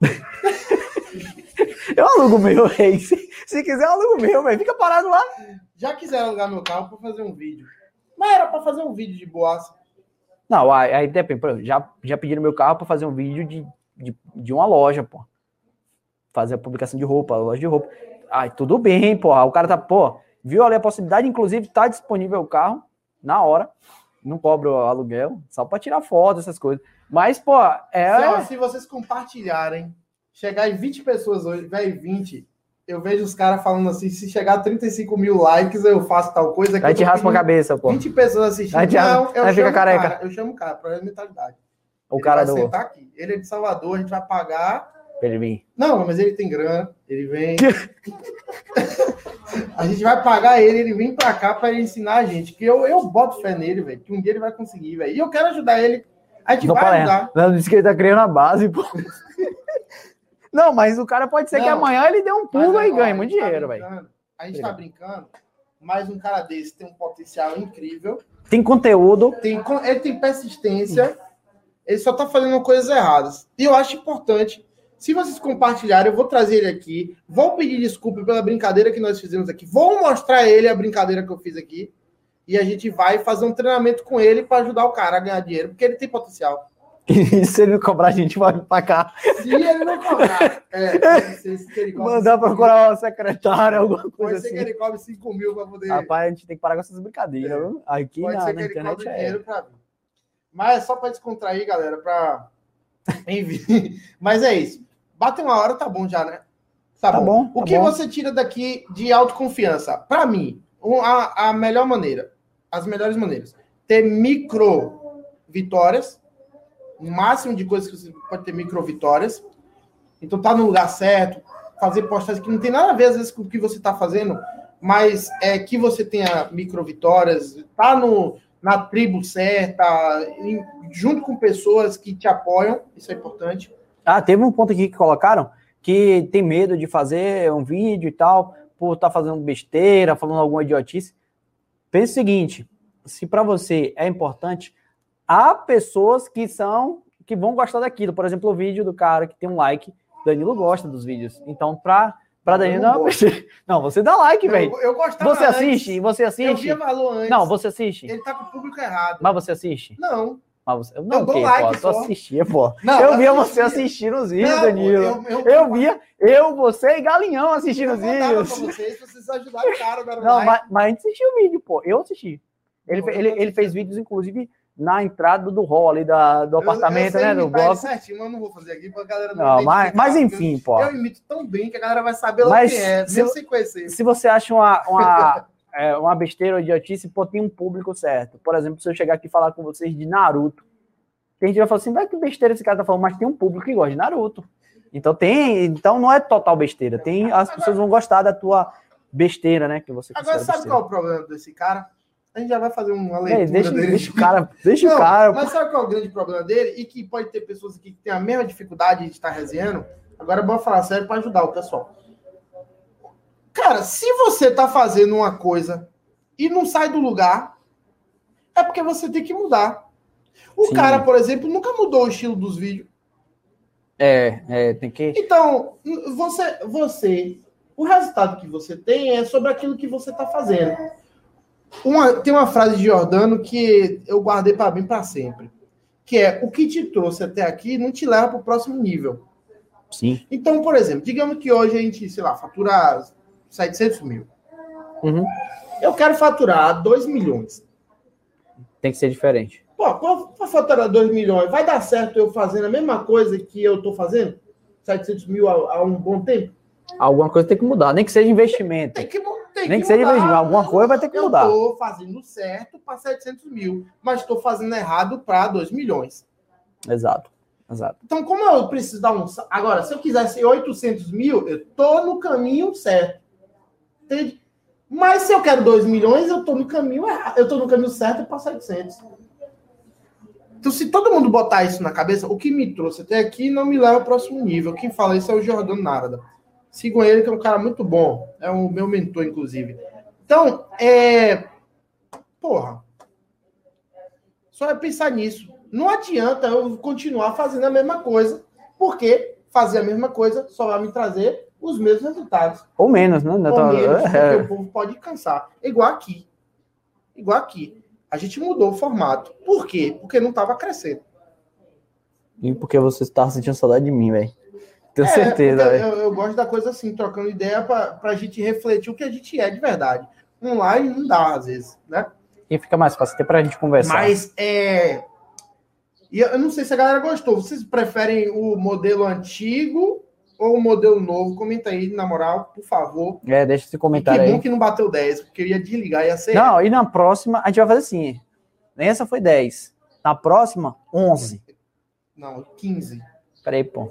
*laughs* Eu alugo meu, rei. Se, se quiser, eu alugo meu, velho. Fica parado lá. Já quiseram alugar meu carro para fazer um vídeo. Mas era para fazer um vídeo de boassa. Não, aí, depende. Já, já pediram meu carro pra fazer um vídeo de, de, de uma loja, pô. Fazer a publicação de roupa, loja de roupa. Ai, tudo bem, pô. O cara tá, pô, viu ali a possibilidade, inclusive tá disponível o carro na hora. Não cobra o aluguel, só pra tirar foto, essas coisas. Mas, pô, é. Se, se vocês compartilharem, chegar em 20 pessoas hoje, velho, 20, eu vejo os caras falando assim, se chegar a 35 mil likes, eu faço tal coisa. Aí te raspa a cabeça, pô. 20 pessoas assistindo. Aí te não, eu aí fica chamo o careca. cara, eu chamo o cara, pra mentalidade. O Ele cara vai do. sentar aqui. Ele é de Salvador, a gente vai pagar. Ele vir. Não, mas ele tem grana, ele vem. *laughs* a gente vai pagar ele, ele vem pra cá pra ele ensinar a gente. Que eu, eu boto fé nele, velho. Que um dia ele vai conseguir, velho. E eu quero ajudar ele. A gente Não vai ajudar. Não, disse que ele tá criando a base, pô. *laughs* Não, mas o cara pode ser que Não. amanhã ele dê um pulo e agora, ganhe muito tá dinheiro, velho. A gente tá brincando, mas um cara desse tem um potencial incrível. Tem conteúdo. Tem, ele tem persistência. Ele só tá fazendo coisas erradas. E eu acho importante. Se vocês compartilharem, eu vou trazer ele aqui. Vou pedir desculpa pela brincadeira que nós fizemos aqui. Vou mostrar a ele a brincadeira que eu fiz aqui. E a gente vai fazer um treinamento com ele para ajudar o cara a ganhar dinheiro, porque ele tem potencial. *laughs* E se ele não cobrar, a gente vai pra cá. Se ele não cobrar, é, *laughs* que ele cobre Mandar procurar uma secretária, alguma coisa Pode ser que assim. ele cobre 5 mil para poder. Rapaz, a gente tem que parar com essas brincadeiras. viu? Aqui Pode na, ser na que ele internet cobre é. dinheiro pra mim. Mas é só para descontrair, galera, para *laughs* Enfim. Mas é isso. Bate uma hora, tá bom já, né? Tá, Tá bom. bom, O tá que bom. você tira daqui de autoconfiança? Para mim, a, a melhor maneira, as melhores maneiras, ter micro vitórias, o máximo de coisas que você pode ter micro vitórias. Então tá no lugar certo, fazer postagens que não tem nada a ver às vezes com o que você está fazendo, mas é que você tenha micro vitórias, tá no, na tribo certa, em, junto com pessoas que te apoiam, isso é importante. Ah, teve um ponto aqui que colocaram que tem medo de fazer um vídeo e tal, por estar tá fazendo besteira, falando alguma idiotice. Pense o seguinte: se para você é importante, há pessoas que são que vão gostar daquilo. Por exemplo, o vídeo do cara que tem um like, Danilo gosta dos vídeos. Então, para para Danilo não, *laughs* não, você dá like, velho. Eu, eu gostava Você assiste? Antes. Você assiste? Eu via valor antes. Não, você assiste. Ele tá com o público errado. Mas você assiste? Não. Mas você, não, eu dou like, pô, assistia, pô. Não, eu via você assistindo os vídeos, não, Danilo. Eu, eu, eu, via eu, você e Galinhão assistindo os vídeos. Pra vocês, vocês ajudaram o cara, *laughs* Não, like. mas, mas a gente assistiu o vídeo, pô. Eu assisti. Ele, ele, ele fez vídeos, inclusive, na entrada do hall ali da, do apartamento, né? Do bloco. certinho, mas não vou fazer aqui galera não. não mas, mas enfim, pô. Eu imito tão bem que a galera vai saber mas o que é, se, sem conhecer. Se você acha uma, uma, *laughs* é, uma besteira ou idiotice, pô, tem um público certo. Por exemplo, se eu chegar aqui e falar com vocês de Naruto, tem gente que vai falar assim, vai que besteira esse cara tá falando, mas tem um público que gosta de Naruto. Então tem, então não é total besteira. Tem, as pessoas vão gostar da tua besteira, né? Que você Agora sabe besteira. qual é o problema desse cara? A gente já vai fazer uma leitura é, deixa, dele. Deixa o cara, deixa Não, o cara. Mas sabe qual é o grande problema dele? E que pode ter pessoas aqui que têm a mesma dificuldade de estar resenhando. Agora bom falar sério para ajudar o pessoal. Cara, se você tá fazendo uma coisa e não sai do lugar, é porque você tem que mudar. O Sim. cara, por exemplo, nunca mudou o estilo dos vídeos. É, é, tem que. Então, você, você, o resultado que você tem é sobre aquilo que você está fazendo. Uma, tem uma frase de Jordano que eu guardei para mim para sempre, que é o que te trouxe até aqui não te leva para o próximo nível. Sim. Então, por exemplo, digamos que hoje a gente, sei lá, fatura 700 mil. Uhum. Eu quero faturar 2 milhões. Tem que ser diferente. Pô, para faturar 2 milhões, vai dar certo eu fazendo a mesma coisa que eu estou fazendo? 700 mil há, há um bom tempo? Alguma coisa tem que mudar, nem que seja investimento. Tem que, tem nem que, que seja alguma coisa vai ter que mudar. Eu estou fazendo certo para 700 mil, mas estou fazendo errado para 2 milhões. Exato, exato. Então, como eu preciso dar um. Agora, se eu quisesse 800 mil, eu estou no caminho certo. Entende? Mas se eu quero 2 milhões, eu estou no caminho errado. Eu estou no caminho certo para 700. Então, se todo mundo botar isso na cabeça, o que me trouxe até aqui não me leva ao próximo nível. Quem fala isso é o Jordano Narada. Sigam ele, que é um cara muito bom. É o meu mentor, inclusive. Então, é. Porra. Só é pensar nisso. Não adianta eu continuar fazendo a mesma coisa, porque fazer a mesma coisa só vai me trazer os mesmos resultados. Ou menos, né? Ou menos, porque é. o povo pode cansar. Igual aqui. Igual aqui. A gente mudou o formato. Por quê? Porque não estava crescendo. E porque você estava sentindo saudade de mim, velho. Tenho é, certeza. Eu, eu, gosto da coisa assim, trocando ideia para a gente refletir o que a gente é de verdade. Online não dá, às vezes, né? E fica mais fácil até para a gente conversar. Mas é. E eu não sei se a galera gostou. Vocês preferem o modelo antigo ou o modelo novo? Comenta aí, na moral, por favor. É, deixa esse comentário aí. Que bom que não bateu 10, eu queria desligar, ia ser. Não, e na próxima a gente vai fazer assim. Nessa foi 10. Na próxima, 11. Não, 15. Peraí, pô.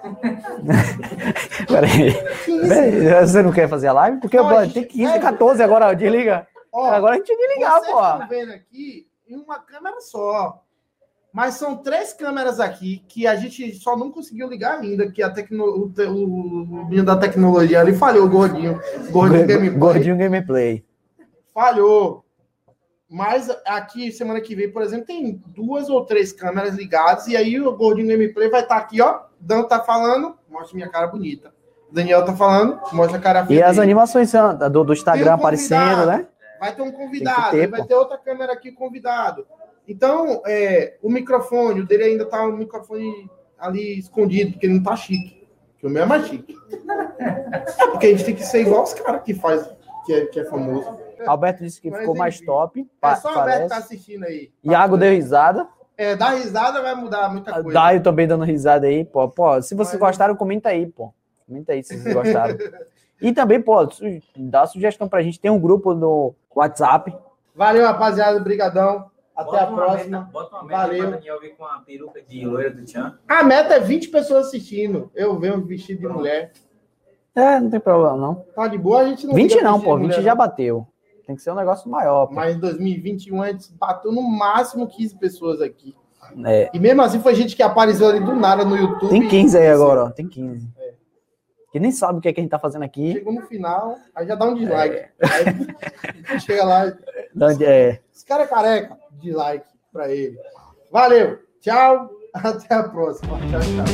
*laughs* Peraí. Peraí. Você não quer fazer a live? Porque não, gente, tem 15, 14 agora, desliga. Ó, agora a gente desligar, pô. Vocês estão vendo aqui em uma câmera só. Mas são três câmeras aqui que a gente só não conseguiu ligar ainda, que a tecno... o, o, menino da tecnologia ali falhou, gordinho. Gordinho Gameplay. Gordinho Gameplay. Falhou. Mas aqui, semana que vem, por exemplo, tem duas ou três câmeras ligadas, e aí o Gordinho Gameplay vai estar tá aqui, ó. Dan tá falando, mostra minha cara bonita. Daniel tá falando, mostra a cara feia. E as animações do, do Instagram um aparecendo, né? Vai ter um convidado, ter, vai ter outra câmera aqui convidado. Então, é, o microfone, o dele ainda tá o microfone ali escondido, porque ele não tá chique. Que o meu é mais chique. É porque a gente tem que ser igual os caras que faz, que é, que é famoso. Alberto disse que Mas, ficou enfim, mais top. É só o Alberto tá assistindo aí. Iago deu risada. É, dar risada vai mudar muita coisa. Daio também dando risada aí, pô. Pô, se vocês Mas... gostaram, comenta aí, pô. Comenta aí se vocês gostaram. *laughs* e também, pô, dá sugestão pra gente. Tem um grupo no WhatsApp. Valeu, rapaziada. Brigadão. Até a próxima. Meta, bota uma meta Valeu. pra Daniel vir com a peruca de loira do Tchan. A meta é 20 pessoas assistindo. Eu venho vestido de mulher. É, não tem problema, não. Tá de boa, a gente não 20 liga não, pô, de 20 mulher, já não. bateu. Tem que ser um negócio maior, pô. Mas em 2021 a gente bateu no máximo 15 pessoas aqui. É, E mesmo assim foi gente que apareceu ali do nada no YouTube. tem 15 aí agora, ó. Tem 15. Que nem sabe o que, é que a gente tá fazendo aqui. Chegou no final, aí já dá um dislike. Aí *laughs* chega lá, onde- É. esse cara é careca, dislike pra ele. Valeu, tchau, *laughs* até a próxima. Tchau, tchau.